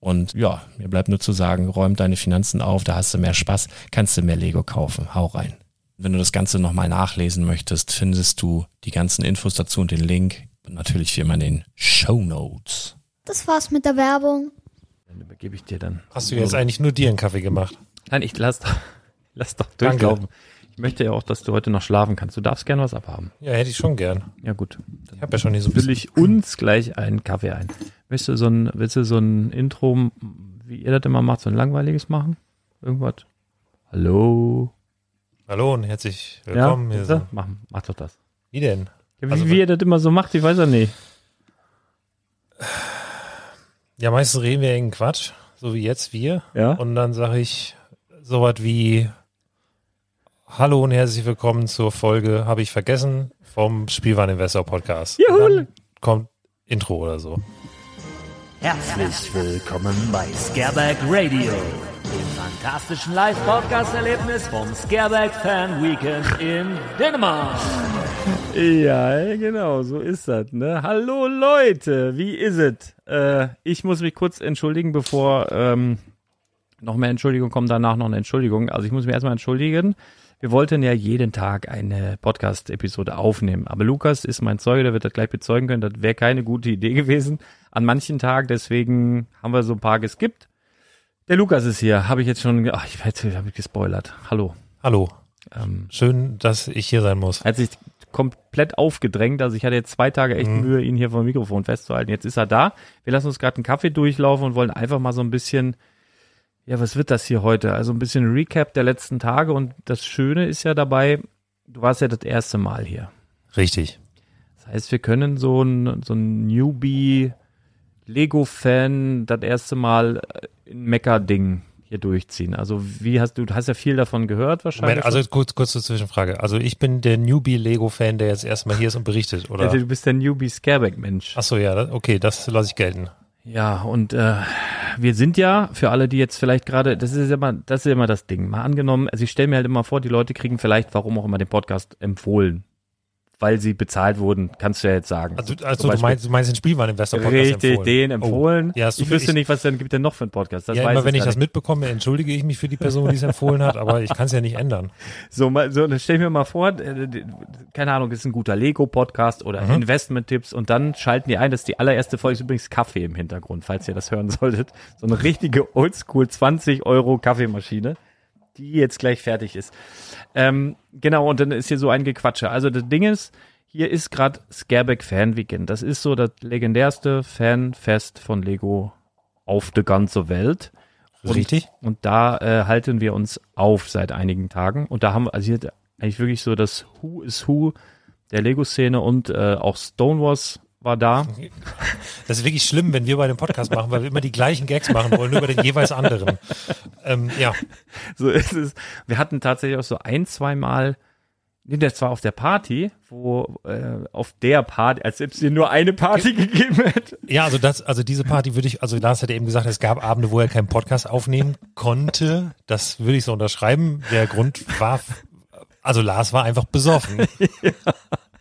Und ja, mir bleibt nur zu sagen, räum deine Finanzen auf, da hast du mehr Spaß, kannst du mehr Lego kaufen. Hau rein. Wenn du das Ganze nochmal nachlesen möchtest, findest du die ganzen Infos dazu und den Link. Und natürlich wie immer in den Show Notes. Das war's mit der Werbung. Dann übergebe ich dir dann. Hast du jetzt eigentlich nur dir einen Kaffee gemacht? Nein, ich lass doch, lass doch durchlaufen. Ich möchte ja auch, dass du heute noch schlafen kannst. Du darfst gerne was abhaben. Ja, hätte ich schon gern. Ja, gut. Dann ich habe ja schon nicht so Fülle ich uns gleich einen Kaffee ein. Willst du so ein, willst du so ein Intro, wie ihr das immer macht, so ein langweiliges machen? Irgendwas? Hallo? Hallo und herzlich willkommen. Ja, so. mach, mach doch das. Wie denn? Ja, wie, also, wie ihr das immer so macht, ich weiß ja nicht. Ja, meistens reden wir irgendeinen Quatsch, so wie jetzt wir. Ja. Und dann sage ich sowas wie Hallo und herzlich willkommen zur Folge, habe ich vergessen, vom Spielwareninvestor Podcast. Juhu. Dann kommt Intro oder so. Herzlich willkommen bei Scareback Radio, dem fantastischen Live-Podcast-Erlebnis vom Scareback Fan Weekend in Dänemark. Ja, genau, so ist das. Ne? Hallo Leute, wie ist es? Äh, ich muss mich kurz entschuldigen, bevor ähm, noch mehr Entschuldigung kommt, danach noch eine Entschuldigung. Also ich muss mich erstmal entschuldigen. Wir wollten ja jeden Tag eine Podcast-Episode aufnehmen. Aber Lukas ist mein Zeuge, der wird das gleich bezeugen können. Das wäre keine gute Idee gewesen an manchen Tagen. Deswegen haben wir so ein paar geskippt. Der Lukas ist hier. Habe ich jetzt schon, ach, ich habe ich gespoilert. Hallo. Hallo. Ähm, Schön, dass ich hier sein muss. Er hat sich komplett aufgedrängt. Also ich hatte jetzt zwei Tage echt mhm. Mühe, ihn hier vom Mikrofon festzuhalten. Jetzt ist er da. Wir lassen uns gerade einen Kaffee durchlaufen und wollen einfach mal so ein bisschen ja, was wird das hier heute? Also ein bisschen Recap der letzten Tage und das Schöne ist ja dabei, du warst ja das erste Mal hier. Richtig. Das heißt, wir können so ein, so ein Newbie Lego-Fan das erste Mal in Mecca-Ding hier durchziehen. Also wie hast du, du hast ja viel davon gehört wahrscheinlich. Moment, also kurz, kurz zur Zwischenfrage. Also ich bin der Newbie-Lego-Fan, der jetzt erstmal hier ist und berichtet, oder? Also du bist der Newbie Scareback-Mensch. Ach so, ja, okay, das lasse ich gelten. Ja, und äh, wir sind ja, für alle, die jetzt vielleicht gerade, das ist immer, das ist immer das Ding. Mal angenommen, also ich stelle mir halt immer vor, die Leute kriegen vielleicht, warum auch immer, den Podcast empfohlen. Weil sie bezahlt wurden, kannst du ja jetzt sagen. Also, also du meinst, du meinst den Spielwareninvestor-Podcast Richtig, empfohlen. den empfohlen. Oh, ja, ich wüsste ich- nicht, was dann gibt denn noch für einen Podcast. Das ja, immer wenn ich das nicht. mitbekomme, entschuldige ich mich für die Person, die es empfohlen hat, aber ich kann es ja nicht ändern. So, mal, so, dann stell ich mir mal vor, äh, keine Ahnung, ist ein guter Lego-Podcast oder Mhm. Investment-Tipps und dann schalten die ein, das ist die allererste Folge, ist übrigens Kaffee im Hintergrund, falls ihr das hören solltet. So eine richtige Oldschool 20 Euro Kaffeemaschine, die jetzt gleich fertig ist. Ähm, genau, und dann ist hier so ein Gequatsche. Also das Ding ist, hier ist gerade Scareback Fan Weekend. Das ist so das legendärste Fanfest von Lego auf der ganzen Welt. Und, Richtig? Und da äh, halten wir uns auf seit einigen Tagen. Und da haben wir, also hier eigentlich wirklich so das Who is Who der Lego-Szene und äh, auch Stonewalls war da. Das ist wirklich schlimm, wenn wir bei dem Podcast machen, weil wir immer die gleichen Gags machen wollen, nur über den jeweils anderen. Ähm, ja, So ist es. Wir hatten tatsächlich auch so ein, zwei Mal, nee, das war auf der Party, wo äh, auf der Party, als ob es hier nur eine Party gegeben hätte. Ja, also das, also diese Party würde ich, also Lars hat ja eben gesagt, es gab Abende, wo er keinen Podcast aufnehmen konnte. Das würde ich so unterschreiben. Der Grund war, also Lars war einfach besoffen.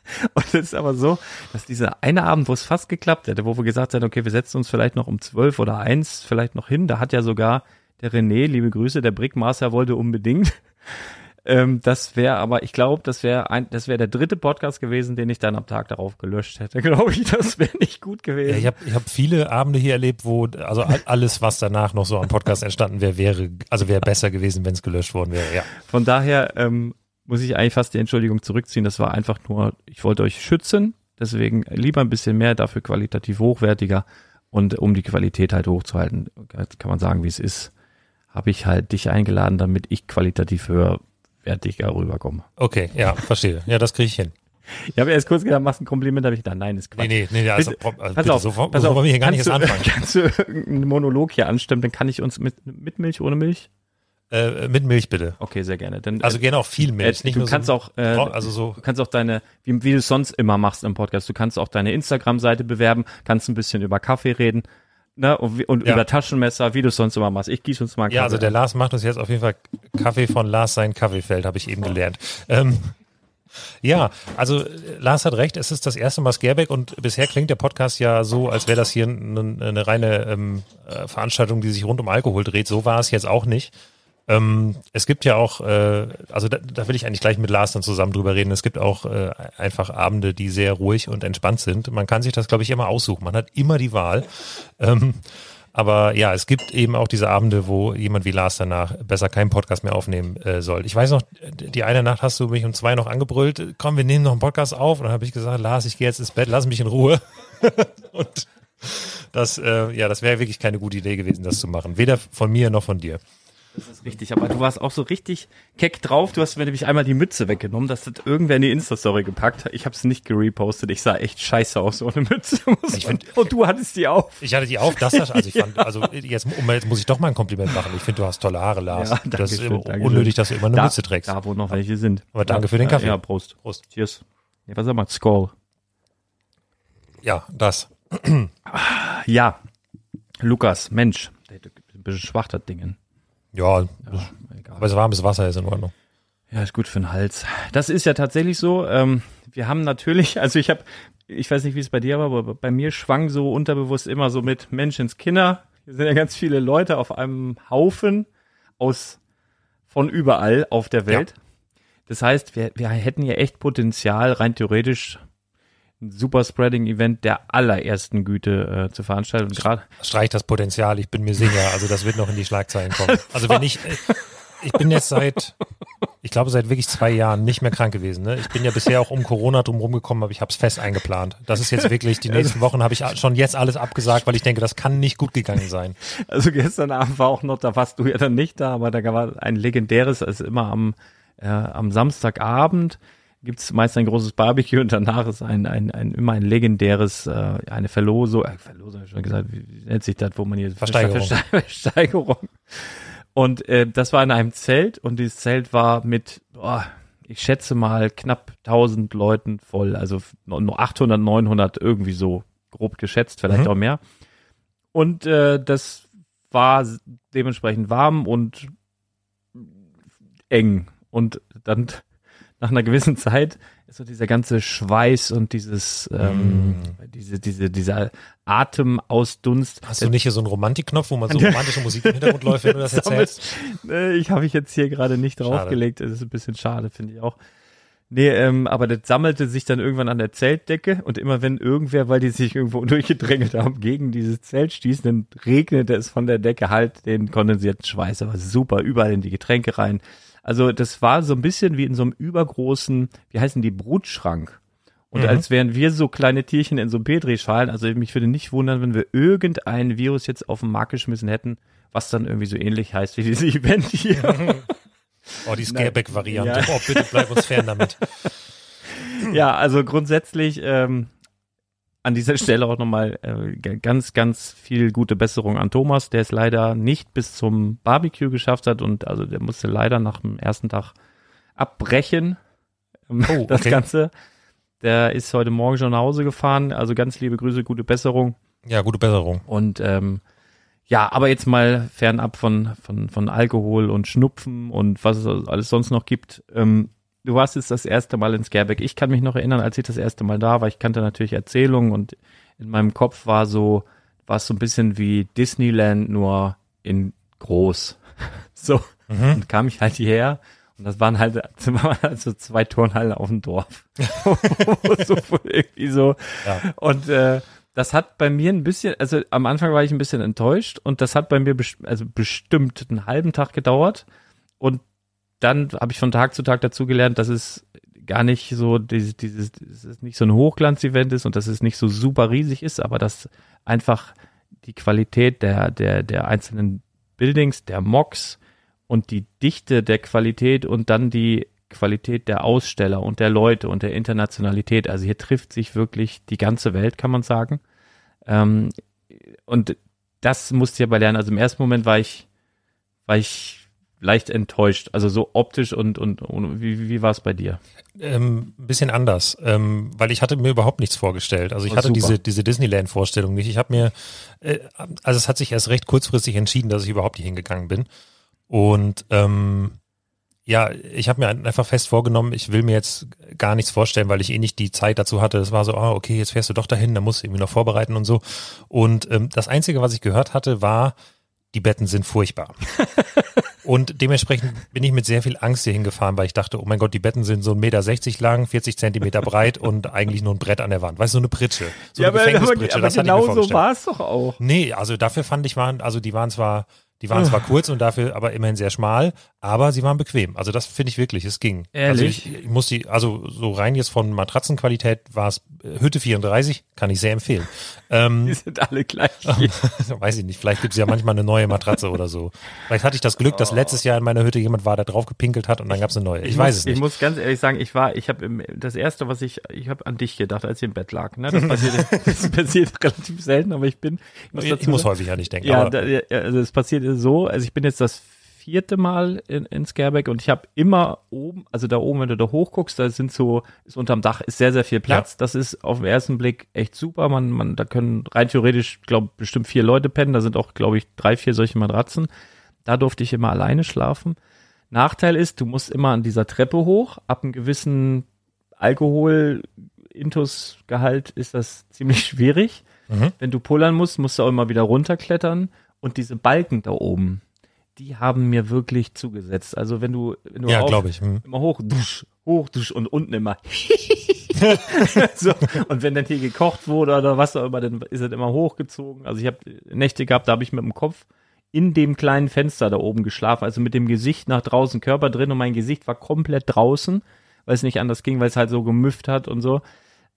Und es ist aber so, dass dieser eine Abend, wo es fast geklappt hätte, wo wir gesagt haben, okay, wir setzen uns vielleicht noch um zwölf oder eins vielleicht noch hin, da hat ja sogar der René, liebe Grüße, der Brickmaster wollte unbedingt. Ähm, das wäre aber, ich glaube, das wäre ein, das wäre der dritte Podcast gewesen, den ich dann am Tag darauf gelöscht hätte. Glaube ich, das wäre nicht gut gewesen. Ja, ich habe ich hab viele Abende hier erlebt, wo, also all- alles, was danach noch so am Podcast entstanden wäre, wäre, also wäre besser gewesen, wenn es gelöscht worden wäre, ja. Von daher ähm, muss ich eigentlich fast die Entschuldigung zurückziehen. Das war einfach nur, ich wollte euch schützen, deswegen lieber ein bisschen mehr, dafür qualitativ hochwertiger und um die Qualität halt hochzuhalten, kann man sagen, wie es ist, habe ich halt dich eingeladen, damit ich qualitativ höherwertiger rüberkomme. Okay, ja, verstehe. Ja, das kriege ich hin. Ich habe erst kurz gedacht, machst ein Kompliment, habe ich gedacht, nein, ist Quatsch. Nee, nee, nee, also, Bitte, also Pass bitte, auf, so, pass auf. wollen wir hier gar nicht kannst anfangen. du, Kannst du irgendeinen Monolog hier anstimmen, dann kann ich uns mit, mit Milch, ohne Milch? Äh, mit Milch bitte. Okay, sehr gerne. Dann, Also gerne auch viel Milch, äh, du kannst so, auch, äh, also so, Du kannst auch deine, wie, wie du es sonst immer machst im Podcast, du kannst auch deine Instagram-Seite bewerben, kannst ein bisschen über Kaffee reden, ne, und, und Ja. über Taschenmesser, wie du es sonst immer machst. Ich gieße uns mal einen ja, also Kaffee der. Lars macht uns jetzt auf jeden Fall Kaffee von Lars sein Kaffeefeld, habe ich eben gelernt. Ähm, ja, also äh, Lars hat recht, es ist das erste Mal Scareback und bisher klingt der Podcast ja so, als wäre das hier eine, eine reine ähm, äh, Veranstaltung, die sich rund um Alkohol dreht. So war es jetzt auch nicht. Ähm, es gibt ja auch, äh, also da, da will ich eigentlich gleich mit Lars dann zusammen drüber reden. Es gibt auch äh, einfach Abende, die sehr ruhig und entspannt sind. Man kann sich das, glaube ich, immer aussuchen. Man hat immer die Wahl. Ähm, aber ja, es gibt eben auch diese Abende, wo jemand wie Lars danach besser keinen Podcast mehr aufnehmen äh, soll. Ich weiß noch, die eine Nacht hast du mich um zwei noch angebrüllt, komm, wir nehmen noch einen Podcast auf. Und dann habe ich gesagt, Lars, ich gehe jetzt ins Bett, lass mich in Ruhe. und das, äh, ja, das wäre wirklich keine gute Idee gewesen, das zu machen. Weder von mir noch von dir. Das ist richtig, aber du warst auch so richtig keck drauf. Du hast mir nämlich einmal die Mütze weggenommen. Das hat irgendwer in die Insta-Story gepackt. Ich habe es nicht gerepostet. Ich sah echt scheiße aus ohne Mütze. Ich find- Und du hattest die auf. Ich hatte die auf, das, das also ich fand, also jetzt, jetzt muss ich doch mal ein Kompliment machen. Ich finde, du hast tolle Haare, Lars. Ja, das ist Dankeschön. unnötig, dass du immer eine da, Mütze trägst. Da, wo noch welche sind. Aber danke ja, für den Kaffee. Ja, Prost. Prost. Cheers. Ja, was sag mal, Skull. Ja, das. Ja, Lukas, Mensch, der ist ein bisschen schwach, das Ding. Ja, Ja, egal. aber es warmes Wasser ist in Ordnung. Ja, ist gut für den Hals. Das ist ja tatsächlich so. Ähm, wir haben natürlich, also ich habe, ich weiß nicht, wie es bei dir war, aber bei mir schwang so unterbewusst immer so mit Menschenskinder. Hier sind ja ganz viele Leute auf einem Haufen aus von überall auf der Welt. Das heißt, wir, wir hätten ja echt Potenzial, rein theoretisch ein Superspreading-Event der allerersten Güte äh, zu veranstalten. Gerade Streich das Potenzial, ich bin mir sicher. Also das wird noch in die Schlagzeilen kommen. Also wenn ich, äh, ich bin jetzt seit, ich glaube seit wirklich zwei Jahren nicht mehr krank gewesen. Ne? Ich bin ja bisher auch um Corona drum rumgekommen, aber ich habe es fest eingeplant. Das ist jetzt wirklich, die nächsten Wochen habe ich schon jetzt alles abgesagt, weil ich denke, das kann nicht gut gegangen sein. Also gestern Abend war auch noch, da warst du ja dann nicht da, aber da war ein legendäres, also immer am, äh, am Samstagabend gibt's meist ein großes Barbecue und danach ist ein, ein, ein immer ein legendäres, äh, eine Verlosung, äh, Verlosung hab ich schon gesagt, wie, nennt sich das, wo man hier Versteigerung. Verste- Versteigerung. Und äh, das war in einem Zelt und dieses Zelt war mit, boah, ich schätze mal knapp 1000 Leuten voll, also nur 800, 900 irgendwie so grob geschätzt, vielleicht Mhm. auch mehr. Und äh, das war dementsprechend warm und eng. Und dann nach einer gewissen Zeit ist so dieser ganze Schweiß und dieses, ähm, diese, diese, dieser Atemausdunst. Hast du nicht hier so einen Romantikknopf, wo man so romantische Musik im Hintergrund läuft, wenn du das erzählst? Äh, ich habe ich jetzt hier gerade nicht draufgelegt. Das ist ein bisschen schade, finde ich auch. Nee, ähm, aber das sammelte sich dann irgendwann an der Zeltdecke und immer wenn irgendwer, weil die sich irgendwo durchgedrängelt haben, gegen dieses Zelt stieß, dann regnete es von der Decke halt den kondensierten Schweiß. Aber super, überall in die Getränke rein. Also das war so ein bisschen wie in so einem übergroßen, wie heißen die, Brutschrank. Und Mhm. als wären wir so kleine Tierchen in so Petrischalen, also mich würde nicht wundern, wenn wir irgendein Virus jetzt auf den Markt geschmissen hätten, was dann irgendwie so ähnlich heißt wie dieses Event hier. Oh, die Scareback-Variante. Ja. Oh, bitte bleib uns fern damit. ja, also grundsätzlich ähm, an dieser Stelle auch nochmal äh, ganz, ganz viel gute Besserung an Thomas, der es leider nicht bis zum Barbecue geschafft hat und also der musste leider nach dem ersten Tag abbrechen. ähm, Oh, das okay. Ganze. Der ist heute Morgen schon nach Hause gefahren. Also ganz liebe Grüße, gute Besserung. Ja, gute Besserung. Und ähm, ja, aber jetzt mal fernab von, von, von Alkohol und Schnupfen und was es alles sonst noch gibt. Ähm, du warst jetzt das erste Mal in Scareback. Ich kann mich noch erinnern, als ich das erste Mal da war. Ich kannte natürlich Erzählungen und in meinem Kopf war so, war es so ein bisschen wie Disneyland, nur in groß. so. Mhm. Und kam ich halt hierher und das waren halt, das waren halt so zwei Turnhallen auf dem Dorf. so irgendwie so. Ja. Und äh, das hat bei mir ein bisschen, also am Anfang war ich ein bisschen enttäuscht und das hat bei mir best also bestimmt einen halben Tag gedauert. Und dann habe ich von Tag zu Tag dazu gelernt, dass es gar nicht so dieses, dieses, dass nicht so ein Hochglanz-Event ist und dass es nicht so super riesig ist, aber dass einfach die Qualität der, der, der einzelnen Buildings, der Mocks und die Dichte der Qualität und dann die Qualität der Aussteller und der Leute und der Internationalität. Also hier trifft sich wirklich die ganze Welt, kann man sagen. Ähm, und das musste ich aber lernen. Also im ersten Moment war ich, war ich leicht enttäuscht. Also so optisch und, und, und wie, wie war es bei dir? Ähm, ein bisschen anders, ähm, weil ich hatte mir überhaupt nichts vorgestellt. Also ich Oh, hatte super. diese, diese Disneyland-Vorstellung nicht. Ich habe mir, äh, also es hat sich erst recht kurzfristig entschieden, dass ich überhaupt nicht hingegangen bin. Und ähm, ja, ich habe mir einfach fest vorgenommen, ich will mir jetzt gar nichts vorstellen, weil ich eh nicht die Zeit dazu hatte. Es war so, ah, okay, jetzt fährst du doch dahin, da musst du irgendwie noch vorbereiten und so. Und ähm, das Einzige, was ich gehört hatte, war, die Betten sind furchtbar. Und dementsprechend bin ich mit sehr viel Angst hier hingefahren, weil ich dachte, oh mein Gott, die Betten sind so 1,60 Meter lang, 40 Zentimeter breit und eigentlich nur ein Brett an der Wand. Weißt du, so eine Pritsche. So eine Gefängnispritsche, das hatte ich mir genau so war es doch auch. Nee, also dafür fand ich waren, also die waren zwar, die waren zwar kurz und dafür aber immerhin sehr schmal, aber sie waren bequem. Also das finde ich wirklich, es ging. Also Ehrlich? ich, ich muss die, also so rein jetzt von Matratzenqualität war es äh, Hütte 34, kann ich sehr empfehlen. Ähm, Die sind alle gleich. weiß ich nicht, vielleicht gibt es ja manchmal eine neue Matratze oder so. Vielleicht hatte ich das Glück, dass letztes Jahr in meiner Hütte jemand war, der drauf gepinkelt hat und dann gab es eine neue. Ich, weiß muss, es nicht. Ich muss ganz ehrlich sagen, ich war, ich habe das erste, was ich, ich habe an dich gedacht, als ich im Bett lag. Ne? Das, passiert, das passiert relativ selten, aber ich bin. muss ich, muss häufig an dich denken. Ja, da, ja, also es passiert so, also ich bin jetzt das vierte Mal in, in Scareback und ich habe immer oben, also da oben, wenn du da hochguckst, da sind so, ist unterm Dach ist sehr, sehr viel Platz. Das ist auf den ersten Blick echt super. Man, man, da können rein theoretisch, glaube bestimmt vier Leute pennen. Da sind auch, glaube ich, drei, vier solche Matratzen. Da durfte ich immer alleine schlafen. Nachteil ist, du musst immer an dieser Treppe hoch. Ab einem gewissen Alkohol-Intus-Gehalt ist das ziemlich schwierig. Mhm. Wenn du pullern musst, musst du auch immer wieder runterklettern. Und diese Balken da oben, die haben mir wirklich zugesetzt. Also wenn du, wenn du ja, glaube ich. Hm. immer hoch, dusch, hoch, dusch und unten immer. so, und wenn dann hier gekocht wurde oder was auch immer, dann ist es immer hochgezogen. Also ich habe Nächte gehabt, da habe ich mit dem Kopf in dem kleinen Fenster da oben geschlafen, also mit dem Gesicht nach draußen, Körper drin und mein Gesicht war komplett draußen, weil es nicht anders ging, weil es halt so gemüfft hat und so.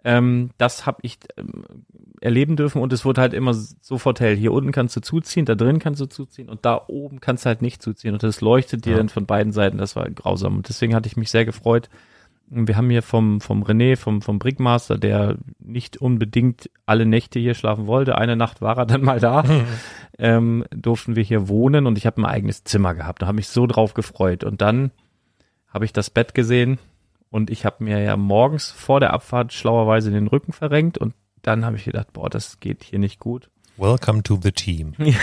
Ähm, das habe ich ähm, erleben dürfen und es wurde halt immer sofort hell. Hier unten kannst du zuziehen, da drin kannst du zuziehen und da oben kannst du halt nicht zuziehen und das leuchtet dir Ja. dann von beiden Seiten. Das war grausam und deswegen hatte ich mich sehr gefreut, wir haben hier vom, vom René, vom, vom Brickmaster, der nicht unbedingt alle Nächte hier schlafen wollte. Eine Nacht war er dann mal da. ähm, durften wir hier wohnen und ich habe ein eigenes Zimmer gehabt. Da habe mich so drauf gefreut. Und dann habe ich das Bett gesehen und ich habe mir ja morgens vor der Abfahrt schlauerweise den Rücken verrenkt und dann habe ich gedacht, boah, das geht hier nicht gut. Welcome to the team.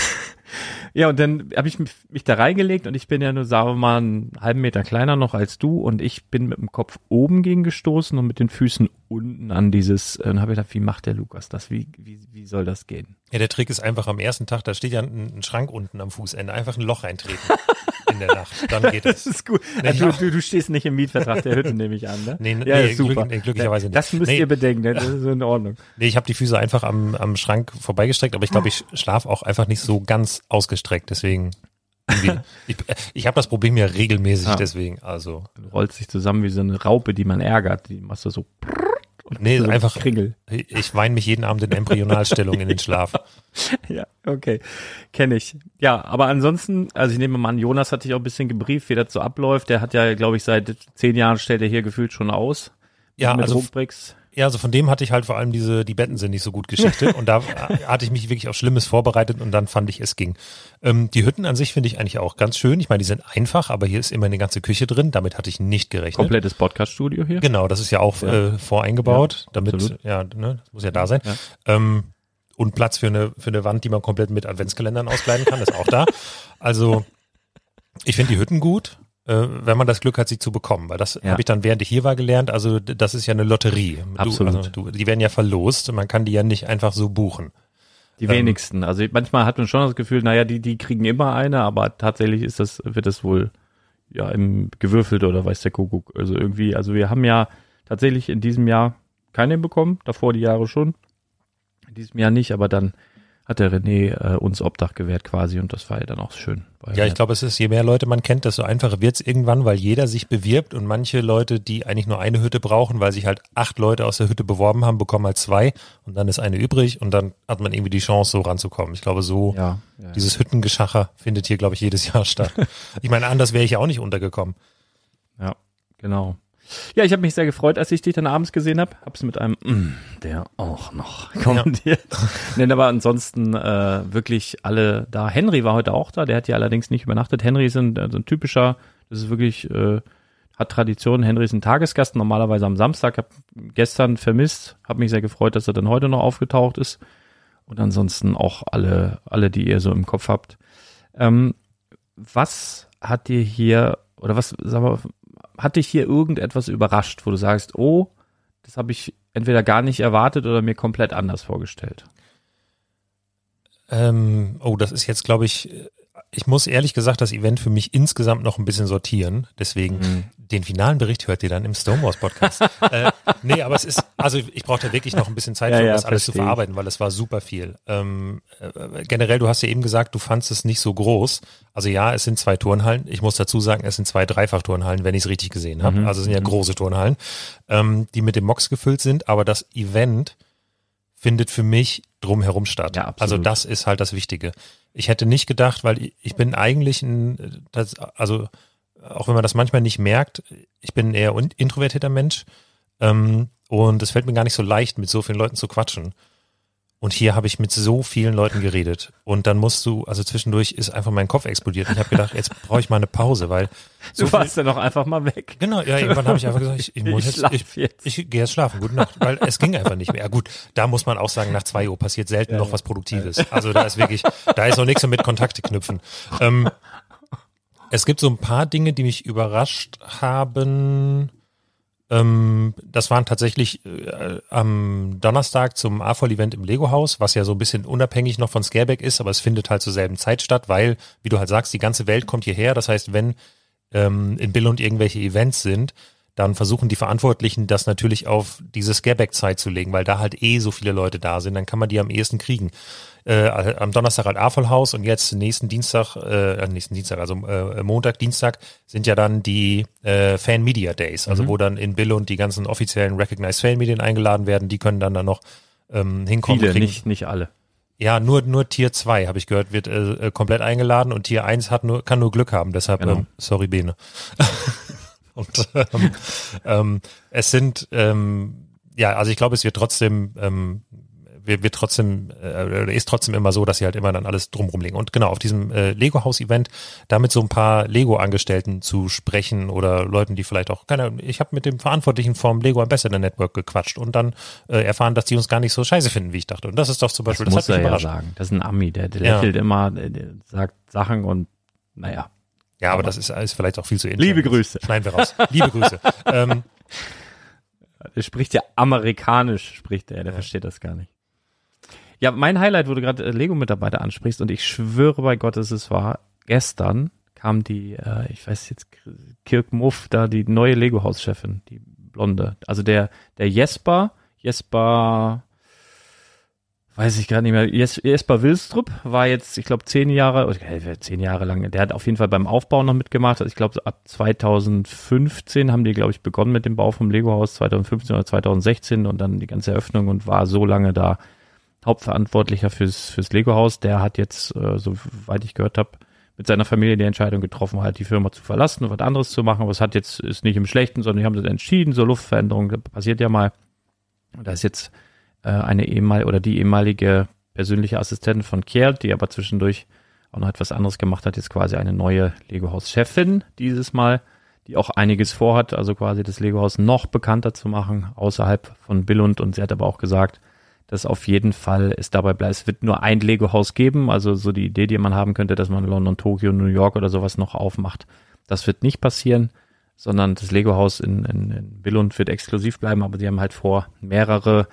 Ja, und dann habe ich mich, mich da reingelegt und ich bin ja nur, sagen wir mal, einen halben Meter kleiner noch als du und ich bin mit dem Kopf oben gegen gestoßen und mit den Füßen unten an dieses, äh, und habe gedacht, wie macht der Lukas das? Wie, wie, wie soll das gehen? Ja, der Trick ist einfach am ersten Tag, da steht ja ein, ein Schrank unten am Fußende, einfach ein Loch reintreten in der Nacht. Dann geht es. Das ist gut. Also, ja. du, du stehst nicht im Mietvertrag der Hütte, nehme ich an, ne? Nee, ja, nee, super. glück- nee, glücklicherweise nicht. Das müsst Nee. ihr bedenken, ne? das ist in Ordnung. Nee, ich habe die Füße einfach am, am Schrank vorbeigestreckt, aber ich glaube, ich schlafe auch einfach nicht so ganz ausgestreckt. Deswegen, ich, ich habe das Problem ja regelmäßig, Ah. deswegen. Also, Du rollst dich zusammen wie so eine Raupe, die man ärgert. Die machst du so. Und Nee, so einfach- Kringel. ich weine mich jeden Abend in Embryonalstellung in den Schlaf. Ja, okay. Kenne ich. Ja, aber ansonsten, also ich nehme mal an, Jonas hat dich auch ein bisschen gebrieft, wie das so abläuft. Der hat ja, glaube ich, seit zehn Jahren stellt er hier gefühlt schon aus. Ja, mit also. Ja, also von dem hatte ich halt vor allem diese, die Betten sind nicht so gut Geschichte und da hatte ich mich wirklich auf Schlimmes vorbereitet und dann fand ich, es ging. Ähm, die Hütten an sich finde ich eigentlich auch ganz schön. Ich meine, die sind einfach, aber hier ist immer eine ganze Küche drin. Damit hatte ich nicht gerechnet. Komplettes Podcast-Studio hier. Genau, das ist ja auch Ja. Äh, voreingebaut, damit, absolut. ja, ne, das muss ja da sein. Ja. Ähm, und Platz für eine, für eine Wand, die man komplett mit Adventskalendern auskleiden kann, ist auch da. Also, ich finde die Hütten gut, wenn man das Glück hat, sie zu bekommen, weil das Ja. habe ich dann, während ich hier war, gelernt. Also, das ist ja eine Lotterie. Absolut. Du, also, du, die werden ja verlost man kann die ja nicht einfach so buchen. Die Ähm, wenigsten. Also manchmal hat man schon das Gefühl, naja, die, die kriegen immer eine, aber tatsächlich ist das, wird das wohl ja im gewürfelt oder weiß der Kuckuck. Also irgendwie, also wir haben ja tatsächlich in diesem Jahr keine bekommen, davor die Jahre schon. In diesem Jahr nicht, aber dann hat der René äh, uns Obdach gewährt quasi und das war ja dann auch schön. Ja, ich glaube, es ist, je mehr Leute man kennt, desto einfacher wird's irgendwann, weil jeder sich bewirbt und manche Leute, die eigentlich nur eine Hütte brauchen, weil sich halt acht Leute aus der Hütte beworben haben, bekommen halt zwei und dann ist eine übrig und dann hat man irgendwie die Chance, so ranzukommen. Ich glaube, so ja, ja, dieses Hüttengeschacher findet hier, glaube ich, jedes Jahr statt. ich meine, anders wäre ich ja auch nicht untergekommen. ja, genau. Ja, ich habe mich sehr gefreut, als ich dich dann abends gesehen habe. Hab's mit einem mm, der auch noch kommentiert. Nein, aber ansonsten äh, wirklich alle da. Henry war heute auch da, der hat hier allerdings nicht übernachtet. Henry ist ein, äh, so ein typischer, das ist wirklich, äh, hat Tradition. Henry ist ein Tagesgast, normalerweise am Samstag. Hab gestern vermisst, habe mich sehr gefreut, dass er dann heute noch aufgetaucht ist. Und ansonsten auch alle, alle, die ihr so im Kopf habt. Ähm, was hat dir hier, oder was, sag mal, hat dich hier irgendetwas überrascht, wo du sagst, oh, das habe ich entweder gar nicht erwartet oder mir komplett anders vorgestellt? Ähm, oh, das ist jetzt, glaube ich, ich muss ehrlich gesagt das Event für mich insgesamt noch ein bisschen sortieren. Deswegen Mhm. den finalen Bericht hört ihr dann im Stonewalls Podcast. äh, nee, aber es ist, also ich brauchte wirklich noch ein bisschen Zeit, Ja, um ja, das alles zu verstehe verarbeiten, weil es war super viel. Ähm, äh, generell, du hast ja eben gesagt, du fandst es nicht so groß. Also ja, es sind zwei Turnhallen. Ich muss dazu sagen, es sind zwei Dreifach-Turnhallen, wenn ich es richtig gesehen habe. Mhm. Also es sind ja große Turnhallen, ähm, die mit dem Mox gefüllt sind. Aber das Event findet für mich drumherum statt. Ja, also das ist halt das Wichtige. Ich hätte nicht gedacht, weil ich- bin eigentlich ein, das, also auch wenn man das manchmal nicht merkt, ich bin ein eher introvertierter Mensch ähm, und es fällt mir gar nicht so leicht, mit so vielen Leuten zu quatschen. Und hier habe ich mit so vielen Leuten geredet. Und dann musst du, also zwischendurch ist einfach mein Kopf explodiert. Und ich habe gedacht, jetzt brauche ich mal eine Pause, weil so du warst ja noch einfach mal weg. Genau, ja, irgendwann habe ich einfach gesagt, ich, ich muss Ich jetzt, ich, jetzt. ich gehe jetzt schlafen, gute Nacht, weil es ging einfach nicht mehr. Ja, gut, da muss man auch sagen, nach zwei Uhr passiert selten noch was Produktives. Also da ist wirklich, da ist noch nichts mit Kontakte knüpfen. Ähm, es gibt so ein paar Dinge, die mich überrascht haben. Ähm, das waren tatsächlich äh, am Donnerstag zum AFOL-Event im Lego-Haus, was ja so ein bisschen unabhängig noch von Scareback ist, aber es findet halt zur selben Zeit statt, weil, wie du halt sagst, die ganze Welt kommt hierher. Das heißt, wenn ähm, in Billund irgendwelche Events sind, dann versuchen die Verantwortlichen das natürlich auf diese Scareback-Zeit zu legen, weil da halt eh so viele Leute da sind, dann kann man die am ehesten kriegen. Äh, am Donnerstag halt AFOL-Haus und jetzt nächsten Dienstag, äh, nächsten Dienstag, also äh, Montag, Dienstag sind ja dann die äh, Fan-Media Days, also wo dann in Billund die ganzen offiziellen Recognized Fan-Medien eingeladen werden, die können dann da noch ähm, hinkommen. Viele, kriegen- nicht, nicht alle. ja, nur, nur Tier 2, habe ich gehört, wird äh, äh, komplett eingeladen und Tier 1 hat nur, kann nur Glück haben, deshalb, Genau. ähm, sorry Bene. Und ähm, ähm, es sind, ähm, ja, also ich glaube, es wird trotzdem ähm, wird, wird trotzdem, äh, ist trotzdem immer so, dass sie halt immer dann alles drumrum legen. Und genau, auf diesem äh, Lego-Haus-Event, da mit so ein paar Lego-Angestellten zu sprechen oder Leuten, die vielleicht auch, keine Ahnung, ich habe mit dem Verantwortlichen vom Lego Ambassador Network gequatscht und dann äh, erfahren, dass die uns gar nicht so scheiße finden, wie ich dachte. Und das ist doch zum Beispiel, das, das, muss hat mich er ja sagen. Das ist ein Ami, der, der Ja. lächelt immer, der, der sagt Sachen und naja. Ja, aber das ist, ist vielleicht auch viel zu intern. Liebe Grüße. Schneiden wir raus. Liebe Grüße. ähm, Er spricht ja amerikanisch, spricht er, der versteht das gar nicht. Ja, mein Highlight, wo du gerade äh, Lego-Mitarbeiter ansprichst, und ich schwöre bei Gott, es war, gestern kam die, äh, ich weiß jetzt, Kirk Muff, da die neue Lego-Hauschefin, die Blonde. Also der, der Jesper, Jesper, weiß ich gerade nicht mehr, Jes, Jesper Wilstrup war jetzt, ich glaube, zehn Jahre, oder, äh, zehn Jahre lang, der hat auf jeden Fall beim Aufbau noch mitgemacht. Also ich glaube, ab 2015 haben die, glaube ich, begonnen mit dem Bau vom Lego-Haus, 2015 oder 2016 und dann die ganze Eröffnung und war so lange da Hauptverantwortlicher fürs, fürs Lego-Haus. Der hat jetzt, äh, soweit ich gehört habe, mit seiner Familie die Entscheidung getroffen, halt die Firma zu verlassen und was anderes zu machen. Aber es hat jetzt, ist nicht im Schlechten, sondern die haben das entschieden, so Luftveränderung, das passiert ja mal. Und da ist jetzt äh, eine ehemalige oder die ehemalige persönliche Assistentin von Kjeld, die aber zwischendurch auch noch etwas anderes gemacht hat, jetzt quasi eine neue Lego-Haus-Chefin dieses Mal, die auch einiges vorhat, also quasi das Lego-Haus noch bekannter zu machen, außerhalb von Billund. Und sie hat aber auch gesagt, dass auf jeden Fall es dabei bleibt. Es wird nur ein Lego-Haus geben, also so die Idee, die man haben könnte, dass man London, Tokio, New York oder sowas noch aufmacht. Das wird nicht passieren, sondern das Lego-Haus in, in, in Billund wird exklusiv bleiben, aber die haben halt vor, mehrere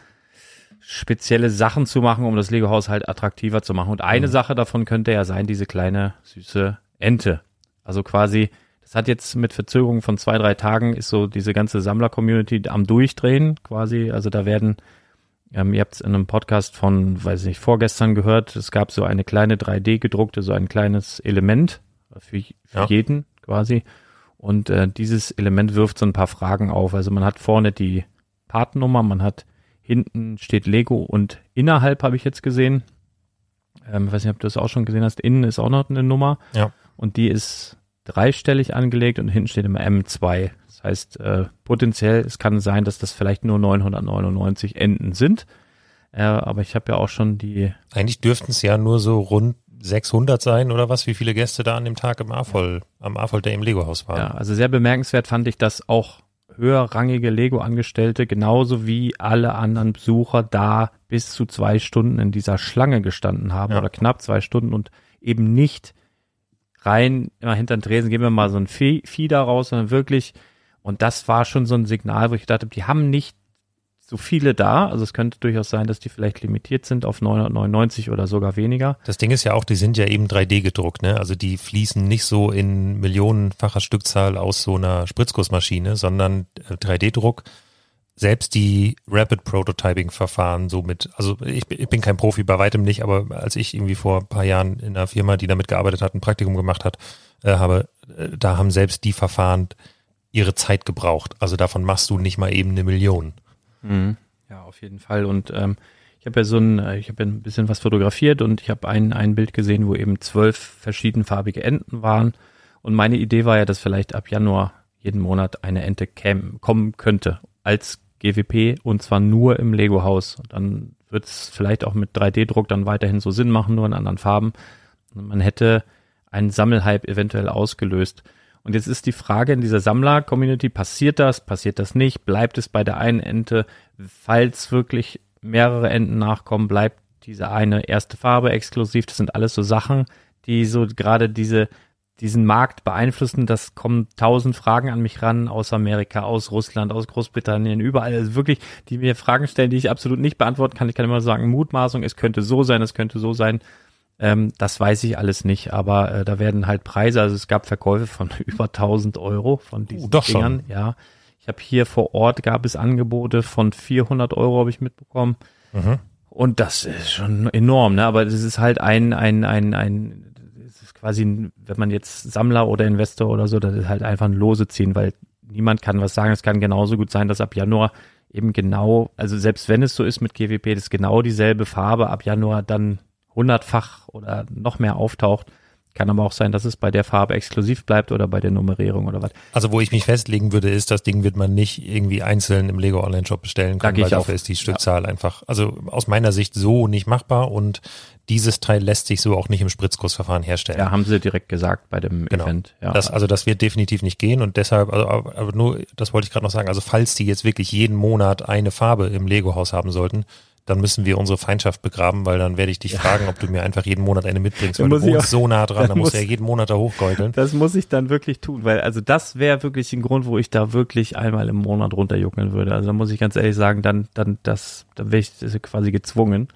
spezielle Sachen zu machen, um das Lego-Haus halt attraktiver zu machen. Und eine Sache davon könnte ja sein, diese kleine, süße Ente. Also quasi, das hat jetzt mit Verzögerung von zwei, drei Tagen, ist so diese ganze Sammler-Community am Durchdrehen quasi. Also da werden, ähm, ihr habt es in einem Podcast von, weiß nicht, vorgestern gehört, es gab so eine kleine 3D gedruckte, so ein kleines Element für, für Ja. jeden quasi. Und äh, dieses Element wirft so ein paar Fragen auf. Also man hat vorne die Partennummer, man hat hinten steht Lego und innerhalb habe ich jetzt gesehen, ähm, weiß nicht, ob du das auch schon gesehen hast, innen ist auch noch eine Nummer. Ja. Und die ist dreistellig angelegt und hinten steht immer M2. Das heißt, äh, potenziell, es kann sein, dass das vielleicht nur 999 Enden sind. Äh, aber ich habe ja auch schon die eigentlich dürften es ja nur so rund 600 sein oder was, wie viele Gäste da an dem Tag im AFOL, am AFOL Day im Lego-Haus waren. Ja, also sehr bemerkenswert fand ich, dass auch höherrangige Lego-Angestellte genauso wie alle anderen Besucher da bis zu zwei Stunden in dieser Schlange gestanden haben Ja. oder knapp zwei Stunden und eben nicht rein immer hinter den Tresen geben wir mal so ein Vieh, Vieh da raus, sondern wirklich und das war schon so ein Signal, wo ich dachte, die haben nicht so viele da, also es könnte durchaus sein, dass die vielleicht limitiert sind auf 999 oder sogar weniger. Das Ding ist ja auch, die sind ja eben 3D gedruckt, ne? Also die fließen nicht so in millionenfacher Stückzahl aus so einer Spritzgussmaschine, sondern äh, 3D-Druck. Selbst die Rapid Prototyping Verfahren somit, also ich, bin- ich bin kein Profi, bei weitem nicht, aber als ich irgendwie vor ein paar Jahren in einer Firma, die damit gearbeitet hat, ein Praktikum gemacht hat, äh, habe, äh, da haben selbst die Verfahren ihre Zeit gebraucht. Also davon machst du nicht mal eben eine Million. Mhm. Ja, auf jeden Fall. Und ähm, ich habe ja so ein, äh, ich habe ja ein bisschen was fotografiert und ich habe ein, ein Bild gesehen, wo eben zwölf verschiedenfarbige Enten waren. Und meine Idee war ja, dass vielleicht ab Januar jeden Monat eine Ente käm, kommen könnte als GWP und zwar nur im Lego-Haus. Und Dann wird es vielleicht auch mit 3D-Druck dann weiterhin so Sinn machen, nur in anderen Farben. Und man hätte einen Sammelhype eventuell ausgelöst. Und jetzt ist die Frage in dieser Sammler-Community, passiert das, passiert das nicht, bleibt es bei der einen Ente, falls wirklich mehrere Enten nachkommen, bleibt diese eine erste Farbe exklusiv, das sind alles so Sachen, die so gerade diese, diesen Markt beeinflussen, das kommen tausend Fragen an mich ran, aus Amerika, aus Russland, aus Großbritannien, überall, also wirklich, die mir Fragen stellen, die ich absolut nicht beantworten kann, ich kann immer sagen, Mutmaßung, es könnte so sein, es könnte so sein, ähm, das weiß ich alles nicht, aber äh, da werden halt Preise, also es gab Verkäufe von über 1000 Euro von diesen Uh, doch schon. Dingern, ja. Ich habe hier vor Ort gab es Angebote von 400 Euro, habe ich mitbekommen. Mhm. Und das ist schon enorm, ne? Aber das ist halt ein, ein, ein, ein, es ist quasi, ein- wenn man jetzt Sammler oder Investor oder so, das ist halt einfach ein Lose ziehen, weil niemand kann was sagen. Es kann genauso gut sein, dass ab Januar eben genau, also selbst wenn es so ist mit GWP, das ist genau dieselbe Farbe ab Januar dann hundertfach oder noch mehr auftaucht, Kann aber auch sein, dass es bei der Farbe exklusiv bleibt oder bei der Nummerierung oder was. Also wo ich mich festlegen würde, ist, das Ding wird man nicht irgendwie einzeln im Lego Online Shop bestellen können, weil dafür ist die Stückzahl einfach, also aus meiner Sicht so nicht machbar und dieses Teil lässt sich so auch nicht im Spritzgussverfahren herstellen. Ja, haben sie direkt gesagt bei dem Genau. Event. Ja. Das, also das wird definitiv nicht gehen und deshalb, also, aber aber nur, das wollte ich gerade noch sagen, also falls die jetzt wirklich jeden Monat eine Farbe im Lego-Haus haben sollten, dann müssen wir unsere Feindschaft begraben, weil dann werde ich dich fragen, ob du mir einfach jeden Monat eine mitbringst, weil du wohnst auch- so nah dran, dann dann musst du muss- ja jeden Monat da hochgeukeln. Das muss ich dann wirklich tun, weil also das wäre wirklich ein Grund, wo ich da wirklich einmal im Monat runterjuckeln würde. Also da muss ich ganz ehrlich sagen, dann, dann, das, dann wäre ich quasi gezwungen.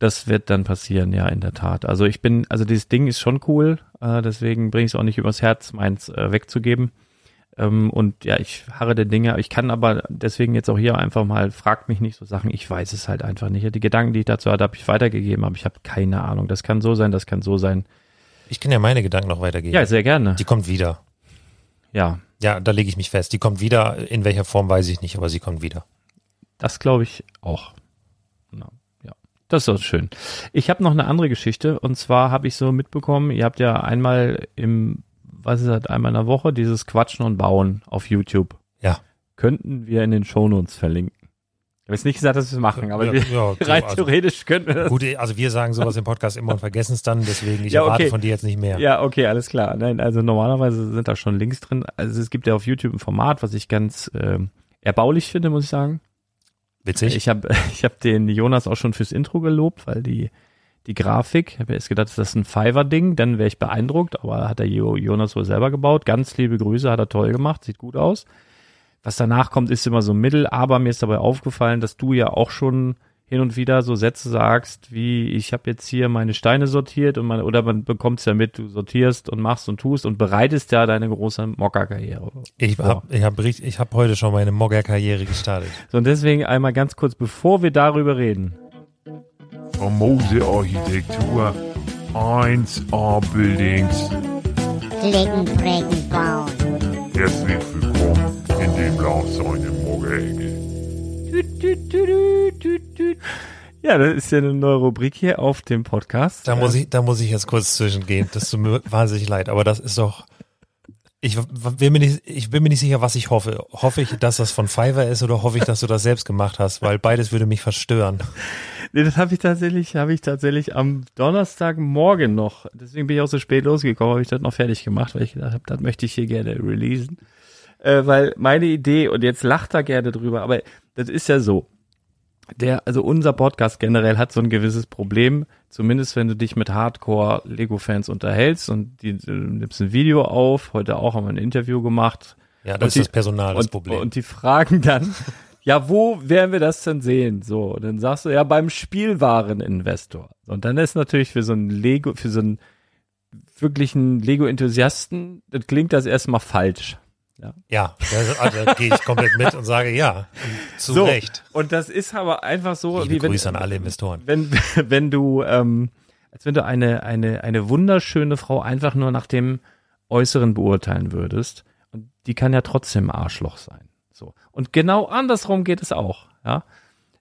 Das wird dann passieren, ja, in der Tat. Also ich bin, also dieses Ding ist schon cool, äh, deswegen bringe ich es auch nicht übers Herz, meins äh, wegzugeben. Ähm, und ja, ich harre der Dinge. Ich kann aber deswegen jetzt auch hier einfach mal, fragt mich nicht so Sachen, ich weiß es halt einfach nicht. Die Gedanken, die ich dazu hatte, habe ich weitergegeben, aber ich habe keine Ahnung. Das kann so sein, das kann so sein. Ich kann ja meine Gedanken noch weitergeben. Ja, sehr gerne. Die kommt wieder. Ja, Ja, da lege ich mich fest. Die kommt wieder. In welcher Form weiß ich nicht, aber sie kommt wieder. Das glaube ich auch. Ja, ja. Das ist doch schön. Ich habe noch eine andere Geschichte und zwar habe ich so mitbekommen, ihr habt ja einmal im, was ist das, einmal in der Woche dieses Quatschen und Bauen auf YouTube. Ja. Könnten wir in den Shownotes verlinken. Ich habe jetzt nicht gesagt, dass wir es machen, aber ja, wir, ja, so, rein also, theoretisch könnten wir das. Gut, also wir sagen sowas im Podcast immer und vergessen es dann, deswegen ich Ja, erwarte okay. von dir jetzt nicht mehr. Ja, okay, alles klar. Nein, also normalerweise sind da schon Links drin. Also es gibt ja auf YouTube ein Format, was ich ganz ähm, erbaulich finde, muss ich sagen. Witzig. Ich habe ich hab den Jonas auch schon fürs Intro gelobt, weil die, die Grafik, ich habe erst gedacht, das ist ein Fiverr-Ding, dann wäre ich beeindruckt, aber hat der Jo- Jonas wohl selber gebaut. Ganz liebe Grüße, hat er toll gemacht, sieht gut aus. Was danach kommt, ist immer so mittel, aber mir ist dabei aufgefallen, dass du ja auch schon hin und wieder so Sätze sagst, wie ich habe jetzt hier meine Steine sortiert und man, oder man bekommt es ja mit, du sortierst und machst und tust und bereitest ja deine große Mocker-Karriere. Ich habe ich hab, ich hab heute schon meine Mogger-Karriere gestartet. So, und deswegen einmal ganz kurz, bevor wir darüber reden, famose Architektur, 1A Buildings. Flicken, Flecken, bauen. Herzlich willkommen in dem Lars seine Morgenecke. Ja, das ist ja eine neue Rubrik hier auf dem Podcast. Da muss ich, da muss ich jetzt kurz zwischengehen. Das tut mir wahnsinnig leid, aber das ist doch. Ich bin mir nicht, ich bin mir nicht sicher, was ich hoffe. Hoffe ich, dass das von Fiverr ist oder hoffe ich, dass du das selbst gemacht hast, weil beides würde mich verstören. Nee, das habe ich tatsächlich, habe ich tatsächlich am Donnerstagmorgen noch. Deswegen bin ich auch so spät losgekommen, habe ich das noch fertig gemacht, weil ich gedacht habe, das möchte ich hier gerne releasen. Äh, weil meine Idee, und jetzt lacht er gerne drüber, aber das ist ja so. Der, also unser Podcast generell hat so ein gewisses Problem, zumindest wenn du dich mit Hardcore-Lego-Fans unterhältst und die, du nimmst ein Video auf, heute auch haben wir ein Interview gemacht, Ja, Und das die- ist das Personal, das und, Problem. Und die fragen dann, ja, wo werden wir das denn sehen? So, dann sagst du, ja, beim Spielwareninvestor. Und dann ist natürlich für so ein Lego, für so einen wirklichen Lego-Enthusiasten, das klingt das erstmal falsch. ja, da, also, da gehe ich komplett mit und sage ja, zu so, Recht. Und das ist aber einfach so, Liebe wie wenn, Grüße an alle Investoren. wenn, wenn du, ähm, als wenn du eine, eine, eine wunderschöne Frau einfach nur nach dem Äußeren beurteilen würdest. Und die kann ja trotzdem Arschloch sein. So. Und genau andersrum geht es auch, ja.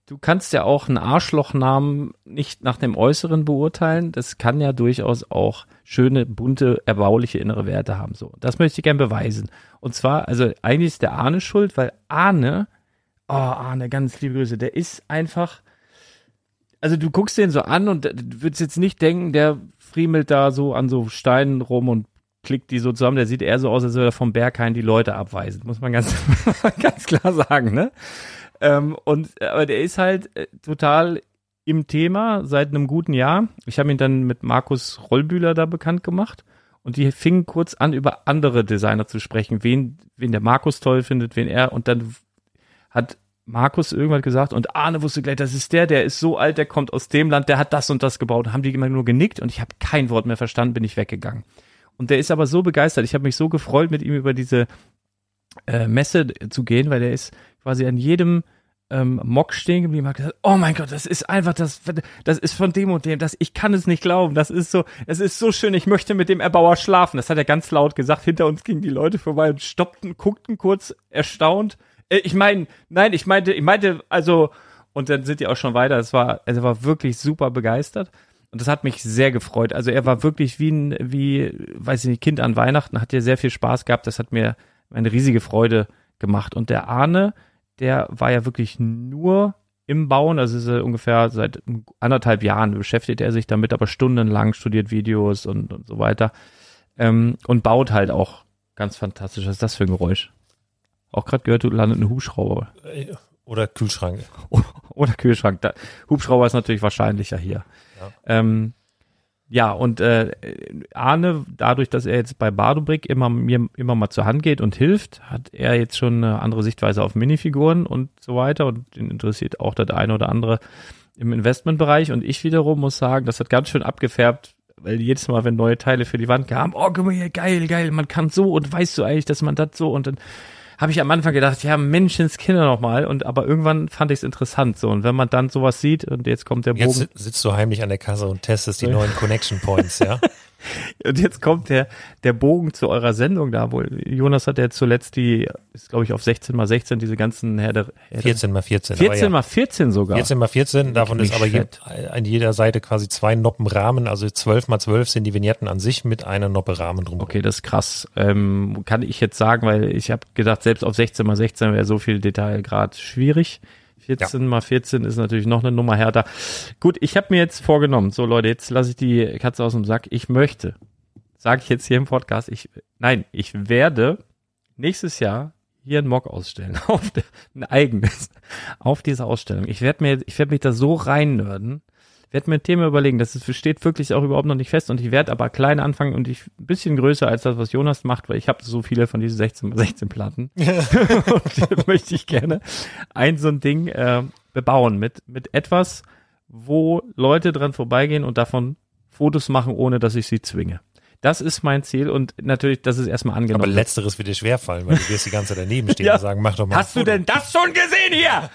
Du kannst ja auch einen Arschlochnamen nicht nach dem Äußeren beurteilen. Das kann ja durchaus auch schöne, bunte, erbauliche innere Werte haben. So. Das möchte ich gern beweisen. Und zwar, also eigentlich ist der Arne schuld, weil Arne, oh, Arne, ganz liebe Grüße, der ist einfach, also du guckst den so an und du würdest jetzt nicht denken, der friemelt da so an so Steinen rum und klickt die so zusammen. Der sieht eher so aus, als würde er vom Berghain die Leute abweisen. Muss man ganz, ganz klar sagen, ne? Ähm, und, aber der ist halt äh, total im Thema seit einem guten Jahr. Ich habe ihn dann mit Markus Rollbühler da bekannt gemacht. Und die fingen kurz an, über andere Designer zu sprechen, wen, wen der Markus toll findet, wen er. Und dann hat Markus irgendwann gesagt und Arne wusste gleich, das ist der, der ist so alt, der kommt aus dem Land, der hat das und das gebaut. Haben die immer nur genickt und ich habe kein Wort mehr verstanden, bin ich weggegangen. Und der ist aber so begeistert. Ich habe mich so gefreut, mit ihm über diese äh, Messe zu gehen, weil der ist quasi an jedem ähm, Mock stehen geblieben, hat gesagt, oh mein Gott, das ist einfach das, das ist von dem und dem, das, ich kann es nicht glauben, das ist so, es ist so schön, ich möchte mit dem Erbauer schlafen. Das hat er ganz laut gesagt. Hinter uns gingen die Leute vorbei und stoppten, guckten kurz erstaunt. Äh, ich meine, nein, ich meinte, ich meinte, also, und dann sind die auch schon weiter. Es war, also er war wirklich super begeistert. Und das hat mich sehr gefreut. Also er war wirklich wie ein, wie, weiß ich nicht, Kind an Weihnachten, hat ja sehr viel Spaß gehabt. Das hat mir eine riesige Freude gemacht. Und der Arne, der war ja wirklich nur im Bauen, also ist er ungefähr seit anderthalb Jahren beschäftigt er sich damit, aber stundenlang studiert Videos und, und so weiter. Ähm, und baut halt auch ganz fantastisch. Was ist das für ein Geräusch? Auch gerade gehört, du landet ein Hubschrauber. Oder Kühlschrank. Oder Kühlschrank. Da, Hubschrauber ist natürlich wahrscheinlicher hier. Ja, ähm, ja und äh, Arne, dadurch, dass er jetzt bei Badobrick immer mir immer mal zur Hand geht und hilft, hat er jetzt schon eine andere Sichtweise auf Minifiguren und so weiter und ihn interessiert auch das eine oder andere im Investmentbereich und ich wiederum muss sagen, das hat ganz schön abgefärbt, weil jedes Mal, wenn neue Teile für die Wand kamen, oh, guck mal hier, geil, geil, man kann so und weißt du eigentlich, dass man das so und dann habe ich am Anfang gedacht, ja, Menschenskinder nochmal. Und aber irgendwann fand ich es interessant so. Und wenn man dann sowas sieht und jetzt kommt der Bogen. Jetzt sitzt du heimlich an der Kasse und testest die neuen Connection Points, ja? Und jetzt kommt der, der Bogen zu eurer Sendung da, wo Jonas hat ja zuletzt die, ist glaube ich auf 16 mal 16 diese ganzen Herr der, Herr 14 mal 14. 14 ja. mal 14 sogar. 14 mal 14, davon ist aber je, an jeder Seite quasi zwei Noppen Rahmen, also 12 mal 12 sind die Vignetten an sich mit einer Noppe Rahmen drum. Okay, das ist krass. Ähm, kann ich jetzt sagen, weil ich habe gedacht, selbst auf 16 mal 16 wäre so viel Detailgrad schwierig. 14 ja. mal 14 ist natürlich noch eine Nummer härter. Gut, ich habe mir jetzt vorgenommen, so Leute, jetzt lasse ich die Katze aus dem Sack. Ich möchte, sage ich jetzt hier im Podcast, ich, nein, ich werde nächstes Jahr hier ein Mock ausstellen, auf der, ein eigenes, auf dieser Ausstellung. Ich werde mir, ich werde mich da so reinnörden, werde mir ein Thema überlegen. Das ist, steht wirklich auch überhaupt noch nicht fest und ich werde aber klein anfangen und ich ein bisschen größer als das, was Jonas macht, weil ich habe so viele von diesen 16 16 Platten. und möchte ich gerne ein so ein Ding äh, bebauen mit mit etwas, wo Leute dran vorbeigehen und davon Fotos machen, ohne dass ich sie zwinge. Das ist mein Ziel und natürlich, das ist erstmal angenommen. Aber letzteres wird dir schwerfallen, weil du wirst die ganze Zeit daneben stehen ja. und sagen, mach doch mal. Hast du denn das schon gesehen hier?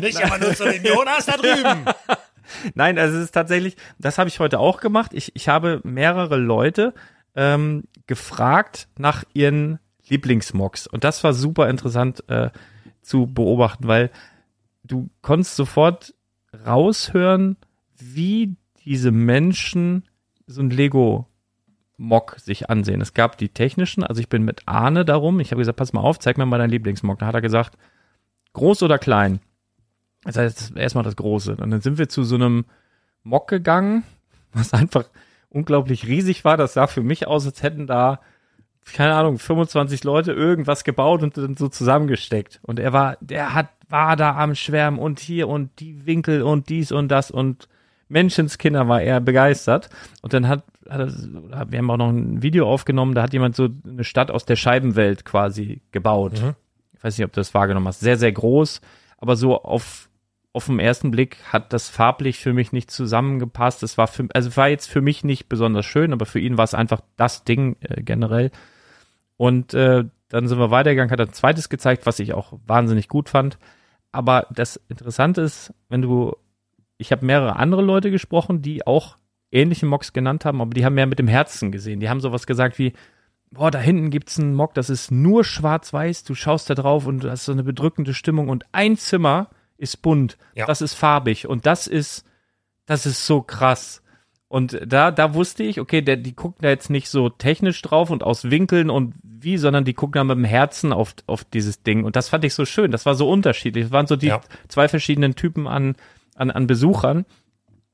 Nicht immer nur zu den Jonas da drüben. Nein, also es ist tatsächlich, das habe ich heute auch gemacht. Ich, ich habe mehrere Leute ähm, gefragt nach ihren Lieblingsmocks. Und das war super interessant äh, zu beobachten, weil du konntest sofort raushören, wie diese Menschen so ein Lego Mock sich ansehen. Es gab die technischen, also ich bin mit Arne darum, ich habe gesagt, pass mal auf, zeig mir mal deinen Lieblingsmock. Da hat er gesagt, groß oder klein? Das heißt, erstmal das Große. Und dann sind wir zu so einem Mock gegangen, was einfach unglaublich riesig war. Das sah für mich aus, als hätten da, keine Ahnung, 25 Leute irgendwas gebaut und dann so zusammengesteckt. Und er war, der hat, war da am Schwärmen und hier und die Winkel und dies und das und Menschenskinder war er begeistert. Und dann hat, hat er, wir haben auch noch ein Video aufgenommen, da hat jemand so eine Stadt aus der Scheibenwelt quasi gebaut. Mhm. Ich weiß nicht, ob du das wahrgenommen hast. Sehr, sehr groß, aber so auf auf den ersten Blick hat das farblich für mich nicht zusammengepasst. Es war für, also war jetzt für mich nicht besonders schön, aber für ihn war es einfach das Ding äh, generell. Und äh, dann sind wir weitergegangen, hat er ein zweites gezeigt, was ich auch wahnsinnig gut fand. Aber das Interessante ist, wenn du, ich habe mehrere andere Leute gesprochen, die auch ähnliche Mocks genannt haben, aber die haben mehr mit dem Herzen gesehen. Die haben sowas gesagt wie, boah, da hinten gibt's einen Mock, das ist nur schwarz-weiß, du schaust da drauf und du hast so eine bedrückende Stimmung und ein Zimmer ist bunt, ja. das ist farbig und das ist, das ist so krass. Und da, da wusste ich, okay, der, die gucken da jetzt nicht so technisch drauf und aus Winkeln und wie, sondern die gucken da mit dem Herzen auf, auf dieses Ding. Und das fand ich so schön. Das war so unterschiedlich. Das waren so die ja. zwei verschiedenen Typen an, an, an Besuchern.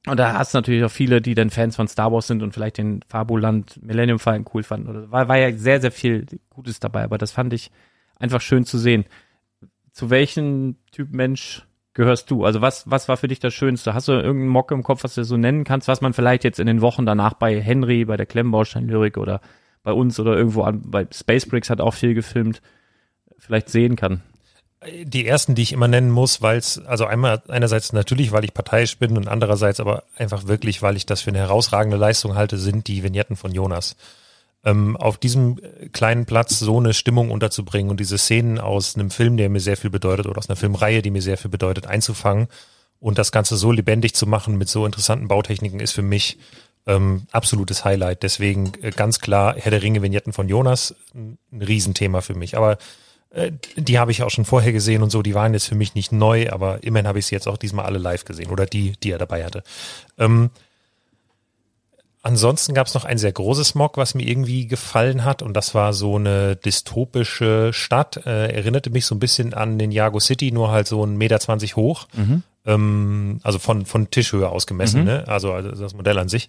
Und da hast du natürlich auch viele, die dann Fans von Star Wars sind und vielleicht den Fabuland Millennium Falcon cool fanden. Oder war, war ja sehr, sehr viel Gutes dabei, aber das fand ich einfach schön zu sehen. Zu welchem Typ Mensch gehörst du? Also was, was war für dich das Schönste? Hast du irgendeinen Mock im Kopf, was du so nennen kannst, was man vielleicht jetzt in den Wochen danach bei Henry, bei der Klemmbaustein-Lyrik oder bei uns oder irgendwo an, bei Space Bricks hat auch viel gefilmt, vielleicht sehen kann? Die ersten, die ich immer nennen muss, weil es, also einmal einerseits natürlich, weil ich parteiisch bin und andererseits aber einfach wirklich, weil ich das für eine herausragende Leistung halte, sind die Vignetten von Jonas ähm, auf diesem kleinen Platz so eine Stimmung unterzubringen und diese Szenen aus einem Film, der mir sehr viel bedeutet, oder aus einer Filmreihe, die mir sehr viel bedeutet, einzufangen und das Ganze so lebendig zu machen mit so interessanten Bautechniken ist für mich ähm, absolutes Highlight. Deswegen äh, ganz klar Herr der Ringe Vignetten von Jonas ein, Riesenthema für mich. Aber Äh, die habe ich auch schon vorher gesehen und so, die waren jetzt für mich nicht neu, aber immerhin habe ich sie jetzt auch diesmal alle live gesehen oder die, die er dabei hatte. Ähm, ansonsten gab es noch ein sehr großes Mock, was mir irgendwie gefallen hat und das war so eine dystopische Stadt, äh, erinnerte mich so ein bisschen an den Jago City, nur halt so ein Meter zwanzig hoch. Ähm, also von, von Tischhöhe ausgemessen, Mhm. ne? also, also das Modell an sich.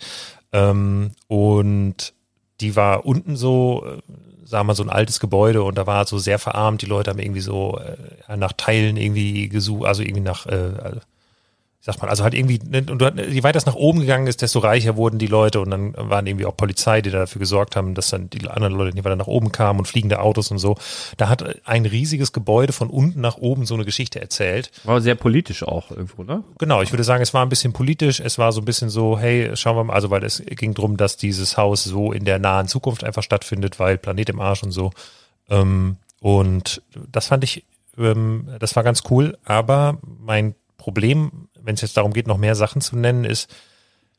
Ähm, und die war unten so, wir mal, so ein altes Gebäude und da war so sehr verarmt. Die Leute haben irgendwie so äh, nach Teilen irgendwie gesucht, also irgendwie nach, äh, sagt man, also halt irgendwie, ne, und je weiter es nach oben gegangen ist, desto reicher wurden die Leute und dann waren irgendwie auch Polizei, die dafür gesorgt haben, dass dann die anderen Leute nicht weiter nach oben kamen und fliegende Autos und so. Da hat ein riesiges Gebäude von unten nach oben so eine Geschichte erzählt. War sehr politisch auch irgendwo, ne? Genau, ich würde sagen, es war ein bisschen politisch, es war so ein bisschen so, hey, schauen wir mal, also weil es ging drum, dass dieses Haus so in der nahen Zukunft einfach stattfindet, weil Planet im Arsch und so. Ähm, und das fand ich, ähm, das war ganz cool, aber mein Problem, wenn es jetzt darum geht, noch mehr Sachen zu nennen, ist,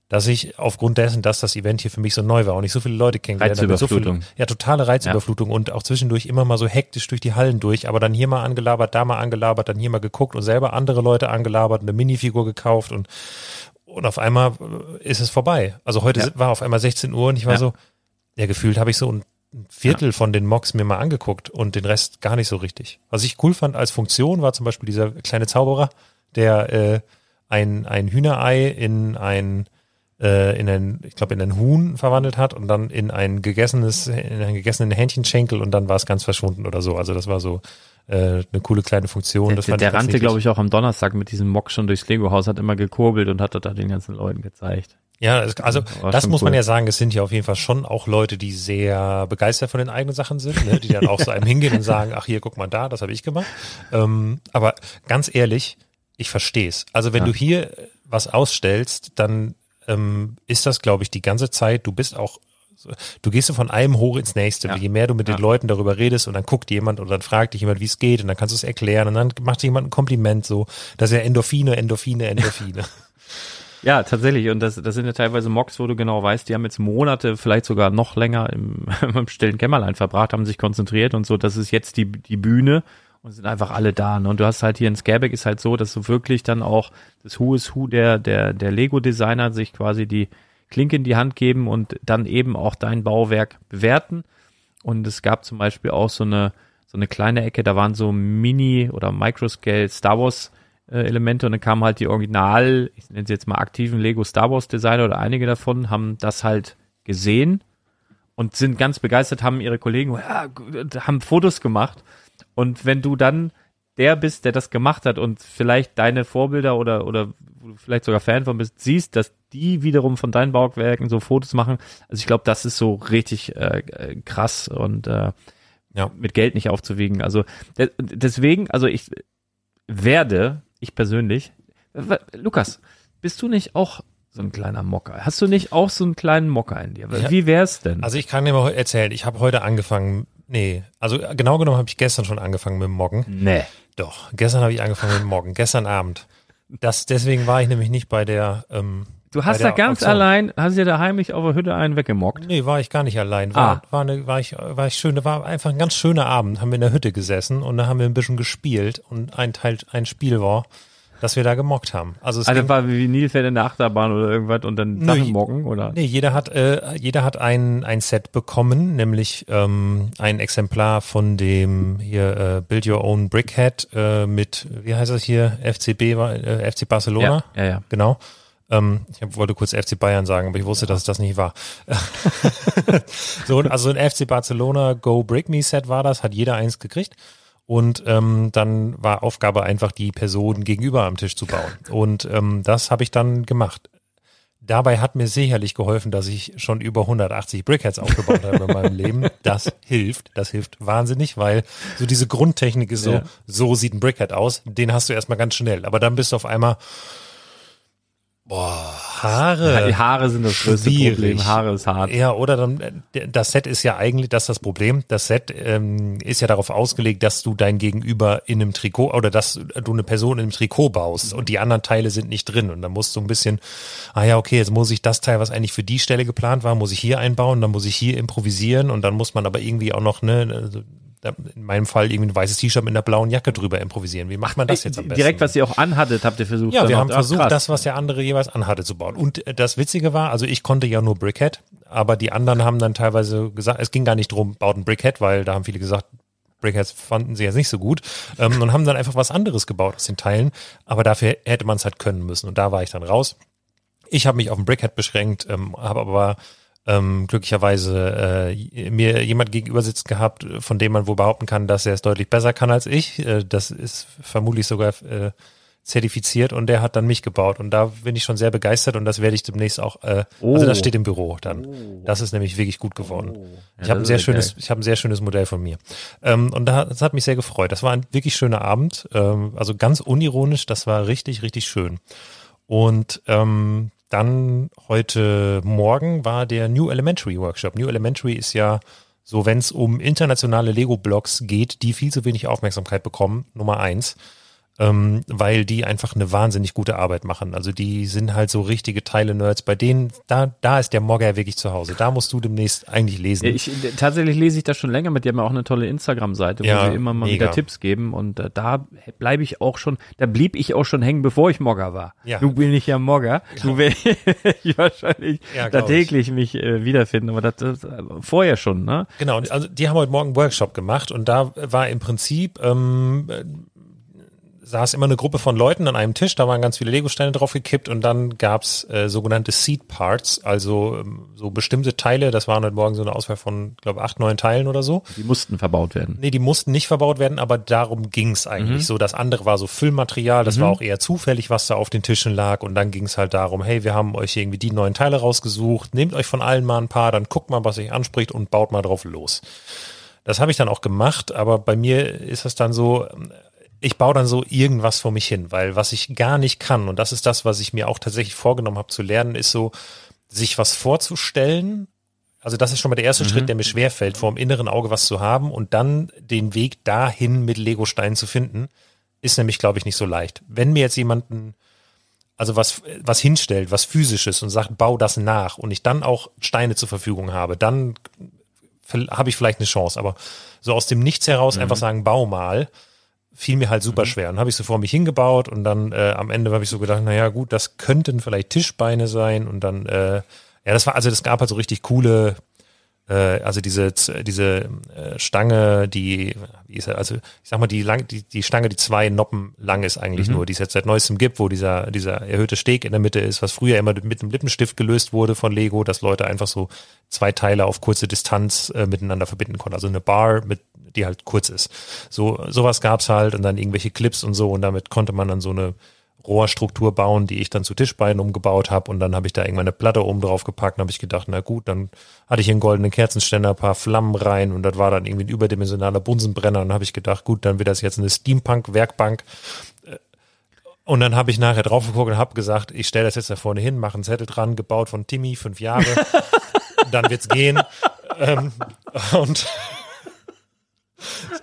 dass ich aufgrund dessen, dass das Event hier für mich so neu war und ich so viele Leute kennengelernt habe, so Reizüberflutung. viel, ja, totale Reizüberflutung und auch zwischendurch immer mal so hektisch durch die Hallen durch, aber dann hier mal angelabert, da mal angelabert, dann hier mal geguckt und selber andere Leute angelabert, eine Minifigur gekauft und und auf einmal äh, ist es vorbei. Also heute Ja. war auf einmal 16 Uhr und ich war Ja. so, ja, gefühlt habe ich so ein Viertel von den Mocks mir mal angeguckt und den Rest gar nicht so richtig. Was ich cool fand als Funktion war zum Beispiel dieser kleine Zauberer, der äh, ein, ein Hühnerei in ein äh, in ein, ich glaube, in ein Huhn verwandelt hat und dann in ein gegessenes, in einen gegessenen Hähnchenschenkel und dann war es ganz verschwunden oder so. Also das war so äh, eine coole kleine Funktion. Der, das der, der rannte, glaube ich, auch am Donnerstag mit diesem Mock schon durchs Lego-Haus, hat immer gekurbelt und hat das da den ganzen Leuten gezeigt. Ja, es, also War das muss man cool. ja sagen, es sind ja auf jeden Fall schon auch Leute, die sehr begeistert von den eigenen Sachen sind, ne? die dann auch so einem hingehen und sagen, ach hier, guck mal da, das habe ich gemacht. Ähm, aber ganz ehrlich, ich verstehe es. Also wenn Ja. du hier was ausstellst, dann ähm, ist das, glaube ich, die ganze Zeit, du bist auch Du gehst so von einem hoch ins nächste. Ja. Je mehr du mit den Ja. Leuten darüber redest und dann guckt jemand und dann fragt dich jemand, wie es geht und dann kannst du es erklären und dann macht dir jemand ein Kompliment so. Das ist ja Endorphine, Endorphine, Endorphine. Ja, tatsächlich. Und das, das sind ja teilweise Mocks, wo du genau weißt, die haben jetzt Monate, vielleicht sogar noch länger im, im stillen Kämmerlein verbracht, haben sich konzentriert und so. Das ist jetzt die, die Bühne und sind einfach alle da. Ne? Und du hast halt hier in Scareback ist halt so, dass du wirklich dann auch das Who is Who der, der, der Lego-Designer sich quasi die Klinke in die Hand geben und dann eben auch dein Bauwerk bewerten. Und es gab zum Beispiel auch so eine, so eine kleine Ecke, da waren so Mini- oder Microscale Star Wars äh, Elemente und dann kamen halt die Original, ich nenne sie jetzt mal aktiven Lego Star Wars Designer oder einige davon, haben das halt gesehen und sind ganz begeistert, haben ihre Kollegen, ja, haben Fotos gemacht. Und wenn du dann der bist, der das gemacht hat und vielleicht deine Vorbilder oder, oder wo du vielleicht sogar Fan von bist, siehst, dass die wiederum von deinen Bauwerken so Fotos machen. Also ich glaube, das ist so richtig äh, krass und äh, Ja. mit Geld nicht aufzuwiegen. Also de deswegen, also ich werde, ich persönlich, Lukas, bist du nicht auch so ein kleiner Mocker? Hast du nicht auch so einen kleinen Mocker in dir? Wie wär's denn? Also ich kann dir mal erzählen, ich habe heute angefangen, nee, also genau genommen habe ich gestern schon angefangen mit dem Moggen. nee. Doch, gestern habe ich angefangen mit dem Moggen, gestern Abend. Das, deswegen war ich nämlich nicht bei der, ähm, Du hast da ganz Auktion. allein, hast dir da heimlich auf der Hütte einen weggemockt. Nee, war ich gar nicht allein. War, Ah. war, eine, war, ich, war ich schön, war einfach ein ganz schöner Abend. Haben wir in der Hütte gesessen und da haben wir ein bisschen gespielt und ein Teil, ein Spiel war, dass wir da gemockt haben. Also es Also war wie Nilpferd in der Achterbahn oder irgendwas und dann Nö, Sachen mocken oder? Nee, jeder hat, äh, jeder hat ein, ein Set bekommen, nämlich ähm, ein Exemplar von dem hier äh, Build Your Own Brickhead äh, mit, wie heißt das hier, FCB, äh, FC Barcelona. Ja, ja, ja. Genau. Ähm, ich wollte kurz FC Bayern sagen, aber ich wusste, dass es das nicht war. so, also ein FC Barcelona Go Break Me Set war das, hat jeder eins gekriegt. Und ähm, dann war Aufgabe einfach, die Person gegenüber am Tisch zu bauen. Und ähm, das habe ich dann gemacht. Dabei hat mir sicherlich geholfen, dass ich schon über 180 Brickheads aufgebaut habe in meinem Leben. Das hilft, das hilft wahnsinnig, weil so diese Grundtechnik ist so, Ja. so sieht ein Brickhead aus. Den hast du erstmal ganz schnell. Aber dann bist du auf einmal, boah, Haare. Die Haare sind das größte Schwierig. Problem. Haare ist hart. Ja, oder dann, äh, das Set ist ja eigentlich, das ist das Problem. Das Set ähm, ist ja darauf ausgelegt, dass du dein Gegenüber in einem Trikot oder dass du eine Person in einem Trikot baust und die anderen Teile sind nicht drin. Und dann musst du ein bisschen, ah ja, okay, jetzt muss ich das Teil, was eigentlich für die Stelle geplant war, muss ich hier einbauen, dann muss ich hier improvisieren und dann muss man aber irgendwie auch noch, ne, also in meinem Fall irgendwie ein weißes T-Shirt mit einer blauen Jacke drüber improvisieren. Wie macht man das jetzt am besten? Direkt, was ihr auch anhattet, habt ihr versucht. Ja, wir haben versucht, krass. das, was der andere jeweils anhatte, zu bauen. Und äh, das Witzige war, also ich konnte ja nur Brickhead, aber die anderen haben dann teilweise gesagt, es ging gar nicht drum, baut ein Brickhead, weil da haben viele gesagt, Brickheads fanden sie jetzt nicht so gut ähm, und haben dann einfach was anderes gebaut aus den Teilen. Aber dafür hätte man es halt können müssen. Und da war ich dann raus. Ich habe mich auf ein Brickhead beschränkt, ähm, habe aber ähm, glücklicherweise äh, mir jemand gegenüber sitzen gehabt, von dem man wohl behaupten kann, dass er es deutlich besser kann als ich. Äh, das ist vermutlich sogar äh, zertifiziert und der hat dann mich gebaut und da bin ich schon sehr begeistert und das werde ich demnächst auch, äh, also das Oh. steht im Büro dann. Das ist nämlich wirklich gut geworden. ich Ja, habe ein sehr schönes, ich habe ein sehr schönes Modell von mir. Ähm, und da, das hat mich sehr gefreut. Das war ein wirklich schöner Abend, ähm, also ganz unironisch, das war richtig, richtig schön. Und ähm, dann heute Morgen war der New Elementary Workshop. New Elementary ist ja so, wenn es um internationale Lego-Blocks geht, die viel zu wenig Aufmerksamkeit bekommen, Nummer eins ähm, weil die einfach eine wahnsinnig gute Arbeit machen. Also die sind halt so richtige Teile-Nerds. Bei denen, da, da ist der Mogger wirklich zu Hause. Da musst du demnächst eigentlich lesen. Ich, tatsächlich lese ich das schon länger mit. Die haben ja auch eine tolle Instagram-Seite, wo Ja, sie immer mal mega. wieder Tipps geben. Und äh, da bleibe ich auch schon, da blieb ich auch schon hängen, bevor ich Mogger war. Ja. Du bin ich ja Mogger. Du werde ich wahrscheinlich Ja, da glaub ich. täglich mich äh, wiederfinden. Aber das, das äh, vorher schon, ne? Genau, also die haben heute Morgen einen Workshop gemacht und da war im Prinzip, ähm, äh, saß immer eine Gruppe von Leuten an einem Tisch, da waren ganz viele Legosteine drauf gekippt und dann gab's äh, sogenannte Seed Parts, also ähm, so bestimmte Teile, das waren heute Morgen so eine Auswahl von, glaube acht, neun Teilen oder so. Die mussten verbaut werden. Nee, die mussten nicht verbaut werden, aber darum ging's eigentlich. So, das andere war so Füllmaterial, das war auch eher zufällig, was da auf den Tischen lag. Und dann ging's halt darum, hey, wir haben euch irgendwie die neuen Teile rausgesucht, nehmt euch von allen mal ein paar, dann guckt mal, was euch anspricht und baut mal drauf los. Das habe ich dann auch gemacht, aber bei mir ist es dann so, ich baue dann so irgendwas vor mich hin, weil was ich gar nicht kann, und das ist das, was ich mir auch tatsächlich vorgenommen habe zu lernen, ist so, sich was vorzustellen. Also das ist schon mal der erste Schritt, der mir schwerfällt, vor dem inneren Auge was zu haben und dann den Weg dahin mit Legosteinen zu finden, ist nämlich, glaube ich, nicht so leicht. Wenn mir jetzt jemanden also was, was hinstellt, was physisches und sagt, bau das nach und ich dann auch Steine zur Verfügung habe, dann habe ich vielleicht eine Chance. Aber so aus dem Nichts heraus einfach sagen, bau mal, fiel mir halt super schwer. Und habe ich so vor mich hingebaut und dann äh, am Ende habe ich so gedacht, naja gut, das könnten vielleicht Tischbeine sein und dann, äh, ja, das war, also das gab halt so richtig coole, äh, also diese, diese äh, Stange, die, wie ist er, also ich sag mal, die, lang, die, die Stange, die zwei Noppen lang ist eigentlich nur, die es jetzt seit neuestem gibt, wo dieser, dieser erhöhte Steg in der Mitte ist, was früher immer mit einem Lippenstift gelöst wurde von Lego, dass Leute einfach so zwei Teile auf kurze Distanz äh, miteinander verbinden konnten. Also eine Bar, mit, die halt kurz ist. So, sowas gab's halt und dann irgendwelche Clips und so und damit konnte man dann so eine Rohrstruktur bauen, die ich dann zu Tischbeinen umgebaut habe und dann habe ich da irgendwann eine Platte oben drauf gepackt und habe ich gedacht, na gut, dann hatte ich einen goldenen Kerzenständer, ein paar Flammen rein und das war dann irgendwie ein überdimensionaler Bunsenbrenner und dann habe ich gedacht, gut, dann wird das jetzt eine Steampunk-Werkbank Äh, und dann habe ich nachher drauf geguckt und habe gesagt, ich stelle das jetzt da vorne hin, mache einen Zettel dran, gebaut von Timmy, fünf Jahre, dann wird's gehen ähm, und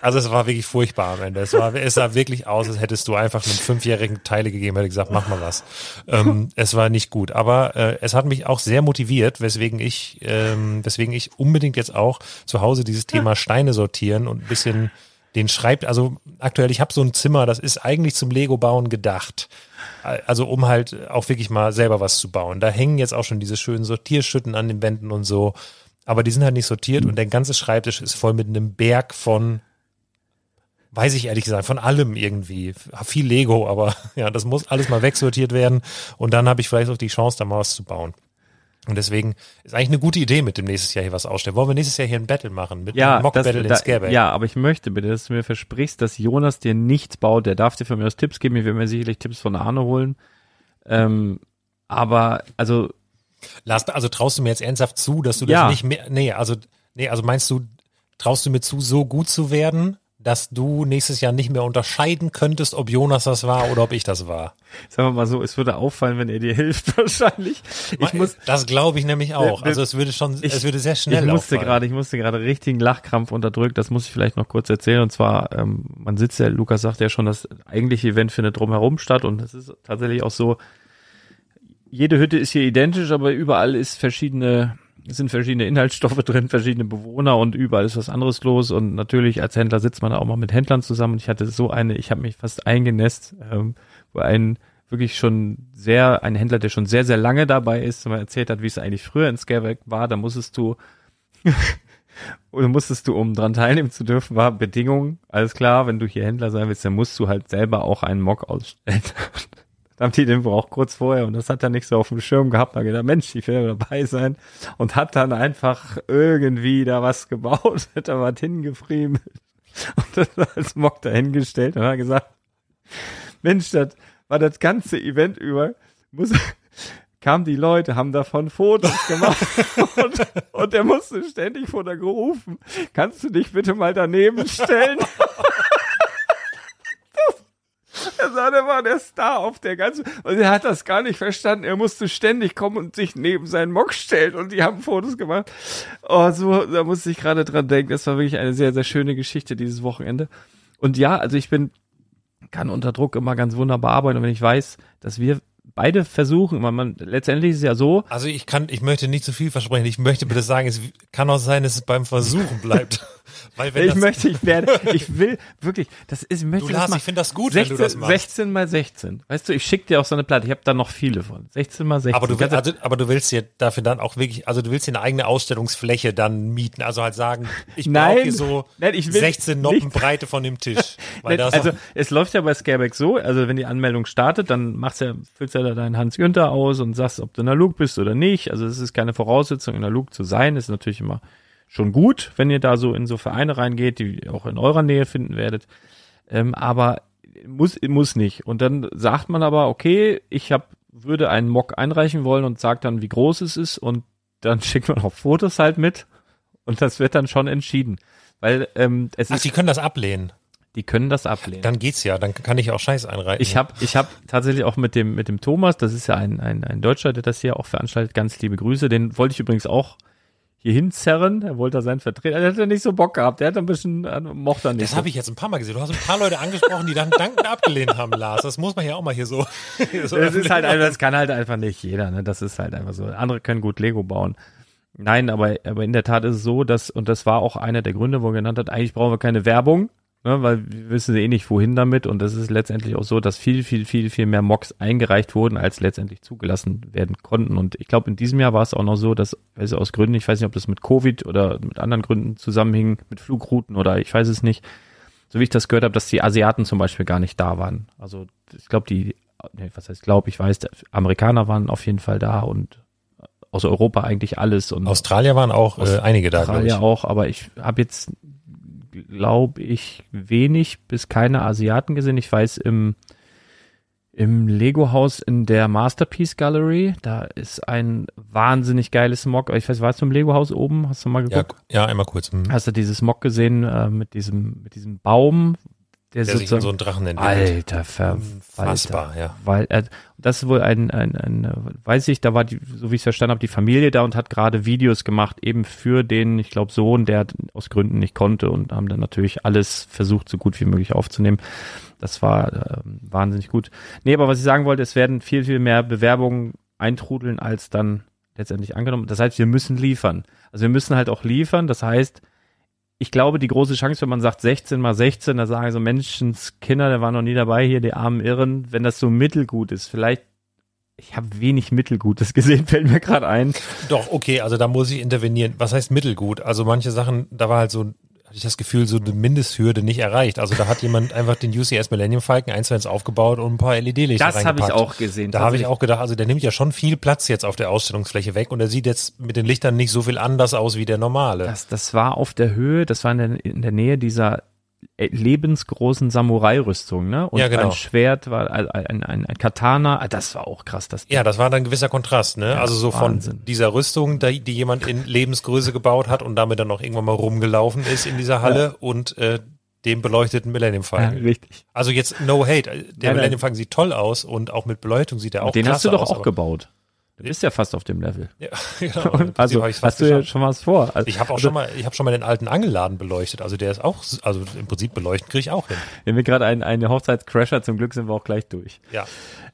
also es war wirklich furchtbar am Ende. Es, war, es sah wirklich aus, als hättest du einfach einem Fünfjährigen Teile gegeben, hätte gesagt, mach mal was. Ähm, es war nicht gut. Aber äh, es hat mich auch sehr motiviert, weswegen ich, ähm, weswegen ich unbedingt jetzt auch zu Hause dieses Thema Steine sortieren und ein bisschen den schreibt, also aktuell, ich habe so ein Zimmer, das ist eigentlich zum Lego-Bauen gedacht. Also um halt auch wirklich mal selber was zu bauen. Da hängen jetzt auch schon diese schönen Sortierschütten an den Wänden und so. Aber die sind halt nicht sortiert und der ganze Schreibtisch ist voll mit einem Berg von, weiß ich ehrlich gesagt, von allem irgendwie. Viel Lego, aber ja, das muss alles mal wegsortiert werden. Und dann habe ich vielleicht auch die Chance, da mal was zu bauen. Und deswegen ist eigentlich eine gute Idee, mit dem nächstes Jahr hier was ausstellen. Wollen wir nächstes Jahr hier ein Battle machen? Mit Ja, einem Mock das, Battle in Scareback? ja, aber ich möchte bitte, dass du mir versprichst, dass Jonas dir nichts baut. Der darf dir von mir aus Tipps geben. Ich will mir sicherlich Tipps von Arne holen. Ähm, aber, also, Lars, also traust du mir jetzt ernsthaft zu, dass du Ja. das nicht mehr, nee, also, nee, also meinst du, traust du mir zu, so gut zu werden, dass du nächstes Jahr nicht mehr unterscheiden könntest, ob Jonas das war oder ob ich das war? sagen wir mal so, es würde auffallen, wenn er dir hilft, wahrscheinlich. Ich muss, das glaube ich nämlich auch. Also es würde schon, ich- es würde sehr schnell ich musste gerade, ich musste gerade richtigen Lachkrampf unterdrückt. Das muss ich vielleicht noch kurz erzählen. Und zwar, ähm, man sitzt ja, Lukas sagt ja schon, das eigentliche Event findet drumherum statt. Und es ist tatsächlich auch so, jede Hütte ist hier identisch, aber überall ist verschiedene sind verschiedene Inhaltsstoffe drin, verschiedene Bewohner und überall ist was anderes los. Und natürlich als Händler sitzt man auch mal mit Händlern zusammen. Und ich hatte so eine, ich habe mich fast eingenässt, ähm, wo ein wirklich schon sehr, ein Händler, der schon sehr, sehr lange dabei ist, mal erzählt hat, wie es eigentlich früher in Scareback war. Da musstest du, oder musstest du, um dran teilnehmen zu dürfen, war Bedingung, alles klar, wenn du hier Händler sein willst, dann musst du halt selber auch einen Mock ausstellen. Haben die den auch kurz vorher und das hat er nicht so auf dem Schirm gehabt. Da gedacht, Mensch, ich will dabei sein und hat dann einfach irgendwie da was gebaut, hat da was hingefriemelt und das als Mock dahingestellt und hat gesagt, Mensch, das war das ganze Event über, muss, kamen die Leute, haben davon Fotos gemacht und, und der musste ständig vor der gerufen, kannst du dich bitte mal daneben stellen? Er sah, der war der Star auf der ganzen, und er hat das gar nicht verstanden. Er musste ständig kommen und sich neben seinen Mock stellen und die haben Fotos gemacht. Oh, so, da musste ich gerade dran denken. Das war wirklich eine sehr, sehr schöne Geschichte dieses Wochenende. Und ja, also ich bin, kann unter Druck immer ganz wunderbar arbeiten und wenn ich weiß, dass wir beide versuchen, man, man, letztendlich ist es ja so, Also ich kann, ich möchte nicht zu viel versprechen. Ich möchte bitte sagen, es kann auch sein, dass es beim Versuchen bleibt. Weil wenn ich möchte, ich werde, ich will wirklich, das ist, ich möchte du das Lars, ich finde das gut, 16, wenn du das machst. 16 mal 16. Weißt du, ich schicke dir auch so eine Platte. Ich habe da noch viele von. 16 mal 16. aber du, willst, also, aber du willst dir dafür dann auch wirklich, also du willst dir eine eigene Ausstellungsfläche dann mieten. Also halt sagen, ich Nein, brauche hier so nein, ich will 16 Noppen nicht- Breite von dem Tisch. Weil du, das also es läuft ja bei Scareback so, also wenn die Anmeldung startet, dann machst du ja, füllst ja da deinen Hans Günther aus und sagst, ob du in der Luke bist oder nicht. Also es ist keine Voraussetzung, in der Luke zu sein. Ist natürlich immer schon gut, wenn ihr da so in so Vereine reingeht, die ihr auch in eurer Nähe finden werdet. Ähm, aber muss, muss nicht. Und dann sagt man aber, okay, ich hab, würde einen Mock einreichen wollen und sagt dann, wie groß es ist und dann schickt man auch Fotos halt mit und das wird dann schon entschieden. Weil ähm, es Ach, ist, die können das ablehnen. die können das ablehnen. Dann geht's ja. Dann kann ich auch Scheiß einreichen. Ich habe ich hab tatsächlich auch mit dem, mit dem Thomas, das ist ja ein, ein, ein Deutscher, der das hier auch veranstaltet, ganz liebe Grüße. Den wollte ich übrigens auch hier hinzerren. Er wollte da seinen Vertreter, der hat ja nicht so Bock gehabt. Der hat ein bisschen, äh, mochte er nicht. Das so. habe ich jetzt ein paar Mal gesehen. Du hast ein paar Leute angesprochen, die dann dankend abgelehnt haben, Lars. Das muss man ja auch mal hier so. so Das ist halt einfach, das kann halt einfach nicht jeder, ne? Das ist halt einfach so. Andere können gut Lego bauen. Nein, aber, aber in der Tat ist es so, dass, und das war auch einer der Gründe, wo er genannt hat, eigentlich brauchen wir keine Werbung, ne, weil wir wissen eh nicht, wohin damit. Und das ist letztendlich auch so, dass viel, viel, viel, viel mehr Mocks eingereicht wurden, als letztendlich zugelassen werden konnten. Und ich glaube, in diesem Jahr war es auch noch so, dass, also aus Gründen, ich weiß nicht, ob das mit Covid oder mit anderen Gründen zusammenhing, mit Flugrouten oder ich weiß es nicht, so wie ich das gehört habe, dass die Asiaten zum Beispiel gar nicht da waren. Also ich glaube, die, nee, was heißt glaube, ich weiß, Amerikaner waren auf jeden Fall da und aus Europa eigentlich alles und Australier waren auch äh, einige da. Australier auch, aber ich habe jetzt, glaube ich, wenig bis keine Asiaten gesehen. Ich weiß, im, im Lego-Haus in der Masterpiece Gallery, da ist ein wahnsinnig geiles Mock. Ich weiß, warst du im Lego-Haus oben? Hast du mal Ja, geguckt? ja, einmal kurz. Hm. Hast du dieses Mock gesehen äh, mit diesem, mit diesem Baum, der, Der sich in so einen Drachen entwickelt. Alter Verwalter. Unfassbar, ja. Weil äh, das ist wohl ein, ein, ein, weiß ich, da war die, so wie ich es verstanden habe, die Familie da und hat gerade Videos gemacht, eben für den, ich glaube, Sohn, der aus Gründen nicht konnte und haben dann natürlich alles versucht, so gut wie möglich aufzunehmen. Das war äh, wahnsinnig gut. Nee, aber was ich sagen wollte, es werden viel, viel mehr Bewerbungen eintrudeln, als dann letztendlich angenommen. Das heißt, wir müssen liefern. Also wir müssen halt auch liefern. Das heißt, ich glaube, die große Chance, wenn man sagt 16 mal 16, da sagen so Menschenskinder, der war noch nie dabei hier, die armen Irren, wenn das so mittelgut ist, vielleicht, ich habe wenig Mittelgutes gesehen, fällt mir gerade ein. Doch, okay, also da muss ich intervenieren. Was heißt mittelgut? Also manche Sachen, da war halt so, hatte ich das Gefühl, so eine Mindesthürde nicht erreicht. Also da hat jemand einfach den UCS Millennium Falcon eins zu eins aufgebaut und ein paar LED-Lichter Das habe ich auch gesehen. Da habe ich auch gedacht, also der nimmt ja schon viel Platz jetzt auf der Ausstellungsfläche weg und er sieht jetzt mit den Lichtern nicht so viel anders aus wie der normale. Das, das war auf der Höhe, das war in der, in der Nähe dieser lebensgroßen Samurai-Rüstung, ne? Und Ja, genau. ein Schwert war ein, ein, ein, ein Katana, ah, das war auch krass. Das ja, das war dann ein gewisser Kontrast, ne? also so von Wahnsinn. dieser Rüstung, die, die jemand in Lebensgröße gebaut hat und damit dann auch irgendwann mal rumgelaufen ist in dieser Halle und äh, dem beleuchteten Millennium ja, Falcon. richtig. Also jetzt no hate, der nein. Millennium Falcon sieht toll aus und auch mit Beleuchtung sieht er auch Den hast du doch aus, auch gebaut. Du bist ja fast auf dem Level. Ja, genau. Also hast du ja schon was vor. Also, Ich habe auch schon mal, ich habe schon mal den alten Angelladen beleuchtet. Also der ist auch, also im Prinzip beleuchten kriege ich auch hin. wir haben hier gerade einen, einen Hochzeitscrasher, zum Glück sind wir auch gleich durch. Ja.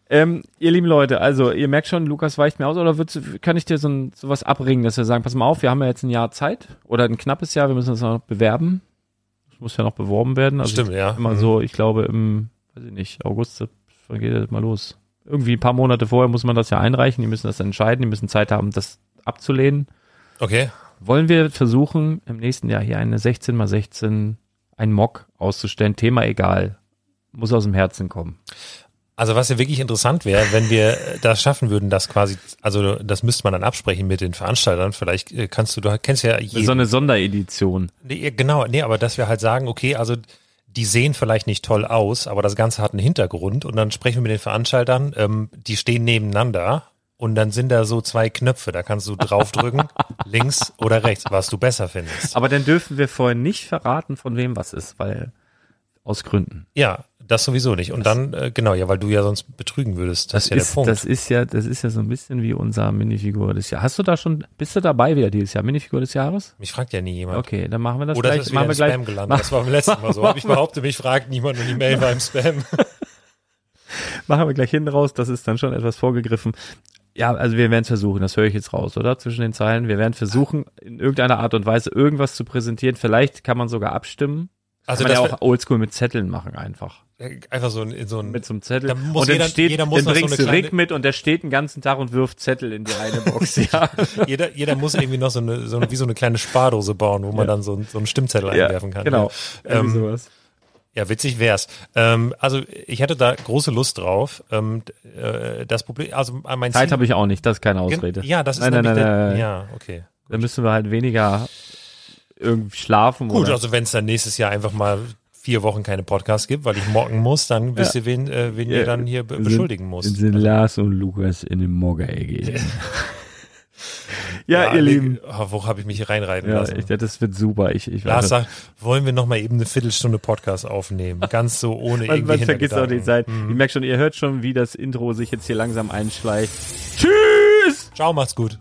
Ähm, ihr lieben Leute, also ihr merkt schon, Lukas weicht mir aus, oder kann ich dir so ein, sowas abbringen, dass wir sagen, pass mal auf, wir haben ja jetzt ein Jahr Zeit oder ein knappes Jahr, wir müssen uns noch bewerben. Das muss ja noch beworben werden. Also Stimmt, ja. Immer Mhm. so, ich glaube im, weiß ich nicht, August, wann geht das mal los? Irgendwie ein paar Monate vorher muss man das ja einreichen, die müssen das entscheiden, die müssen Zeit haben, das abzulehnen. Okay. Wollen wir versuchen, im nächsten Jahr hier eine 16 mal 16 ein Mock auszustellen, Thema egal, muss aus dem Herzen kommen. Also was ja wirklich interessant wäre, wenn wir das schaffen würden, das quasi, also das müsste man dann absprechen mit den Veranstaltern. Vielleicht äh, kannst du, du kennst ja jeden. So eine Sonderedition. Nee, genau, nee, aber dass wir halt sagen, okay, also die sehen vielleicht nicht toll aus, aber das Ganze hat einen Hintergrund und dann sprechen wir mit den Veranstaltern, ähm, die stehen nebeneinander und dann sind da so zwei Knöpfe, da kannst du draufdrücken, links oder rechts, was du besser findest. Aber dann dürfen wir vorher nicht verraten, von wem was ist, weil aus Gründen. Ja, das sowieso nicht. Und dann, äh, genau, ja, weil du ja sonst betrügen würdest. Das, ist ja ist, der Punkt. das ist ja, das ist ja so ein bisschen wie unser Minifigur des Jahres. Hast du da schon, bist du dabei wieder dieses Jahr? Minifigur des Jahres? Mich fragt ja nie jemand. Okay, dann machen wir das Oder gleich. es ist wieder machen im wir gleich. Spam gelandet. Das war beim letzten Mal so. Ich behauptet, mich fragt niemand und die Mail war im Spam. Machen wir gleich hinten raus. Das ist dann schon etwas vorgegriffen. Ja, also wir werden es versuchen. Das höre ich jetzt raus, oder? Zwischen den Zeilen. Wir werden versuchen, in irgendeiner Art und Weise irgendwas zu präsentieren. Vielleicht kann man sogar abstimmen. Also kann man das ja auch oldschool mit Zetteln machen einfach. wär- einfach so ein, so ein Mit so einem Zettel. Da muss und dann jeder- steht, jeder muss dann so bringst eine du Rick mit und der steht den ganzen Tag und wirft Zettel in die eine Box. ja. jeder, jeder muss irgendwie noch so eine, so eine, wie so eine kleine Spardose bauen, wo man dann so, ein- so einen Stimmzettel einwerfen kann. Genau. Ja, Irgendwie ähm, sowas. ja witzig wär's. Ähm, also ich hätte da große Lust drauf. Ähm, äh, das Problem, also äh, mein Zeit habe ich auch nicht, das ist keine Ausrede. Ja, das ist Nein, nein, nämlich nein, der, nein. ja, okay. Dann müssen wir halt weniger irgendwie schlafen. Gut, oder? also wenn es dann nächstes Jahr einfach mal vier Wochen keine Podcasts gibt, weil ich mocken muss, dann wisst ihr, wen, äh, wen Ja, ihr dann hier be sind- beschuldigen muss. sind Lars und Lukas in den Mogger-Ecke. ja, ihr nee, Lieben. oh, wo habe ich mich hier reinreiten Ja, lassen? ich, das wird super. Ich, ich Lars sagt, wollen wir noch mal eben eine Viertelstunde Podcast aufnehmen? Ganz so ohne man, irgendwie man vergisst auch die. Zeit. Ich merke schon, ihr hört schon, wie das Intro sich jetzt hier langsam einschleicht. Tschüss! Ciao, macht's gut.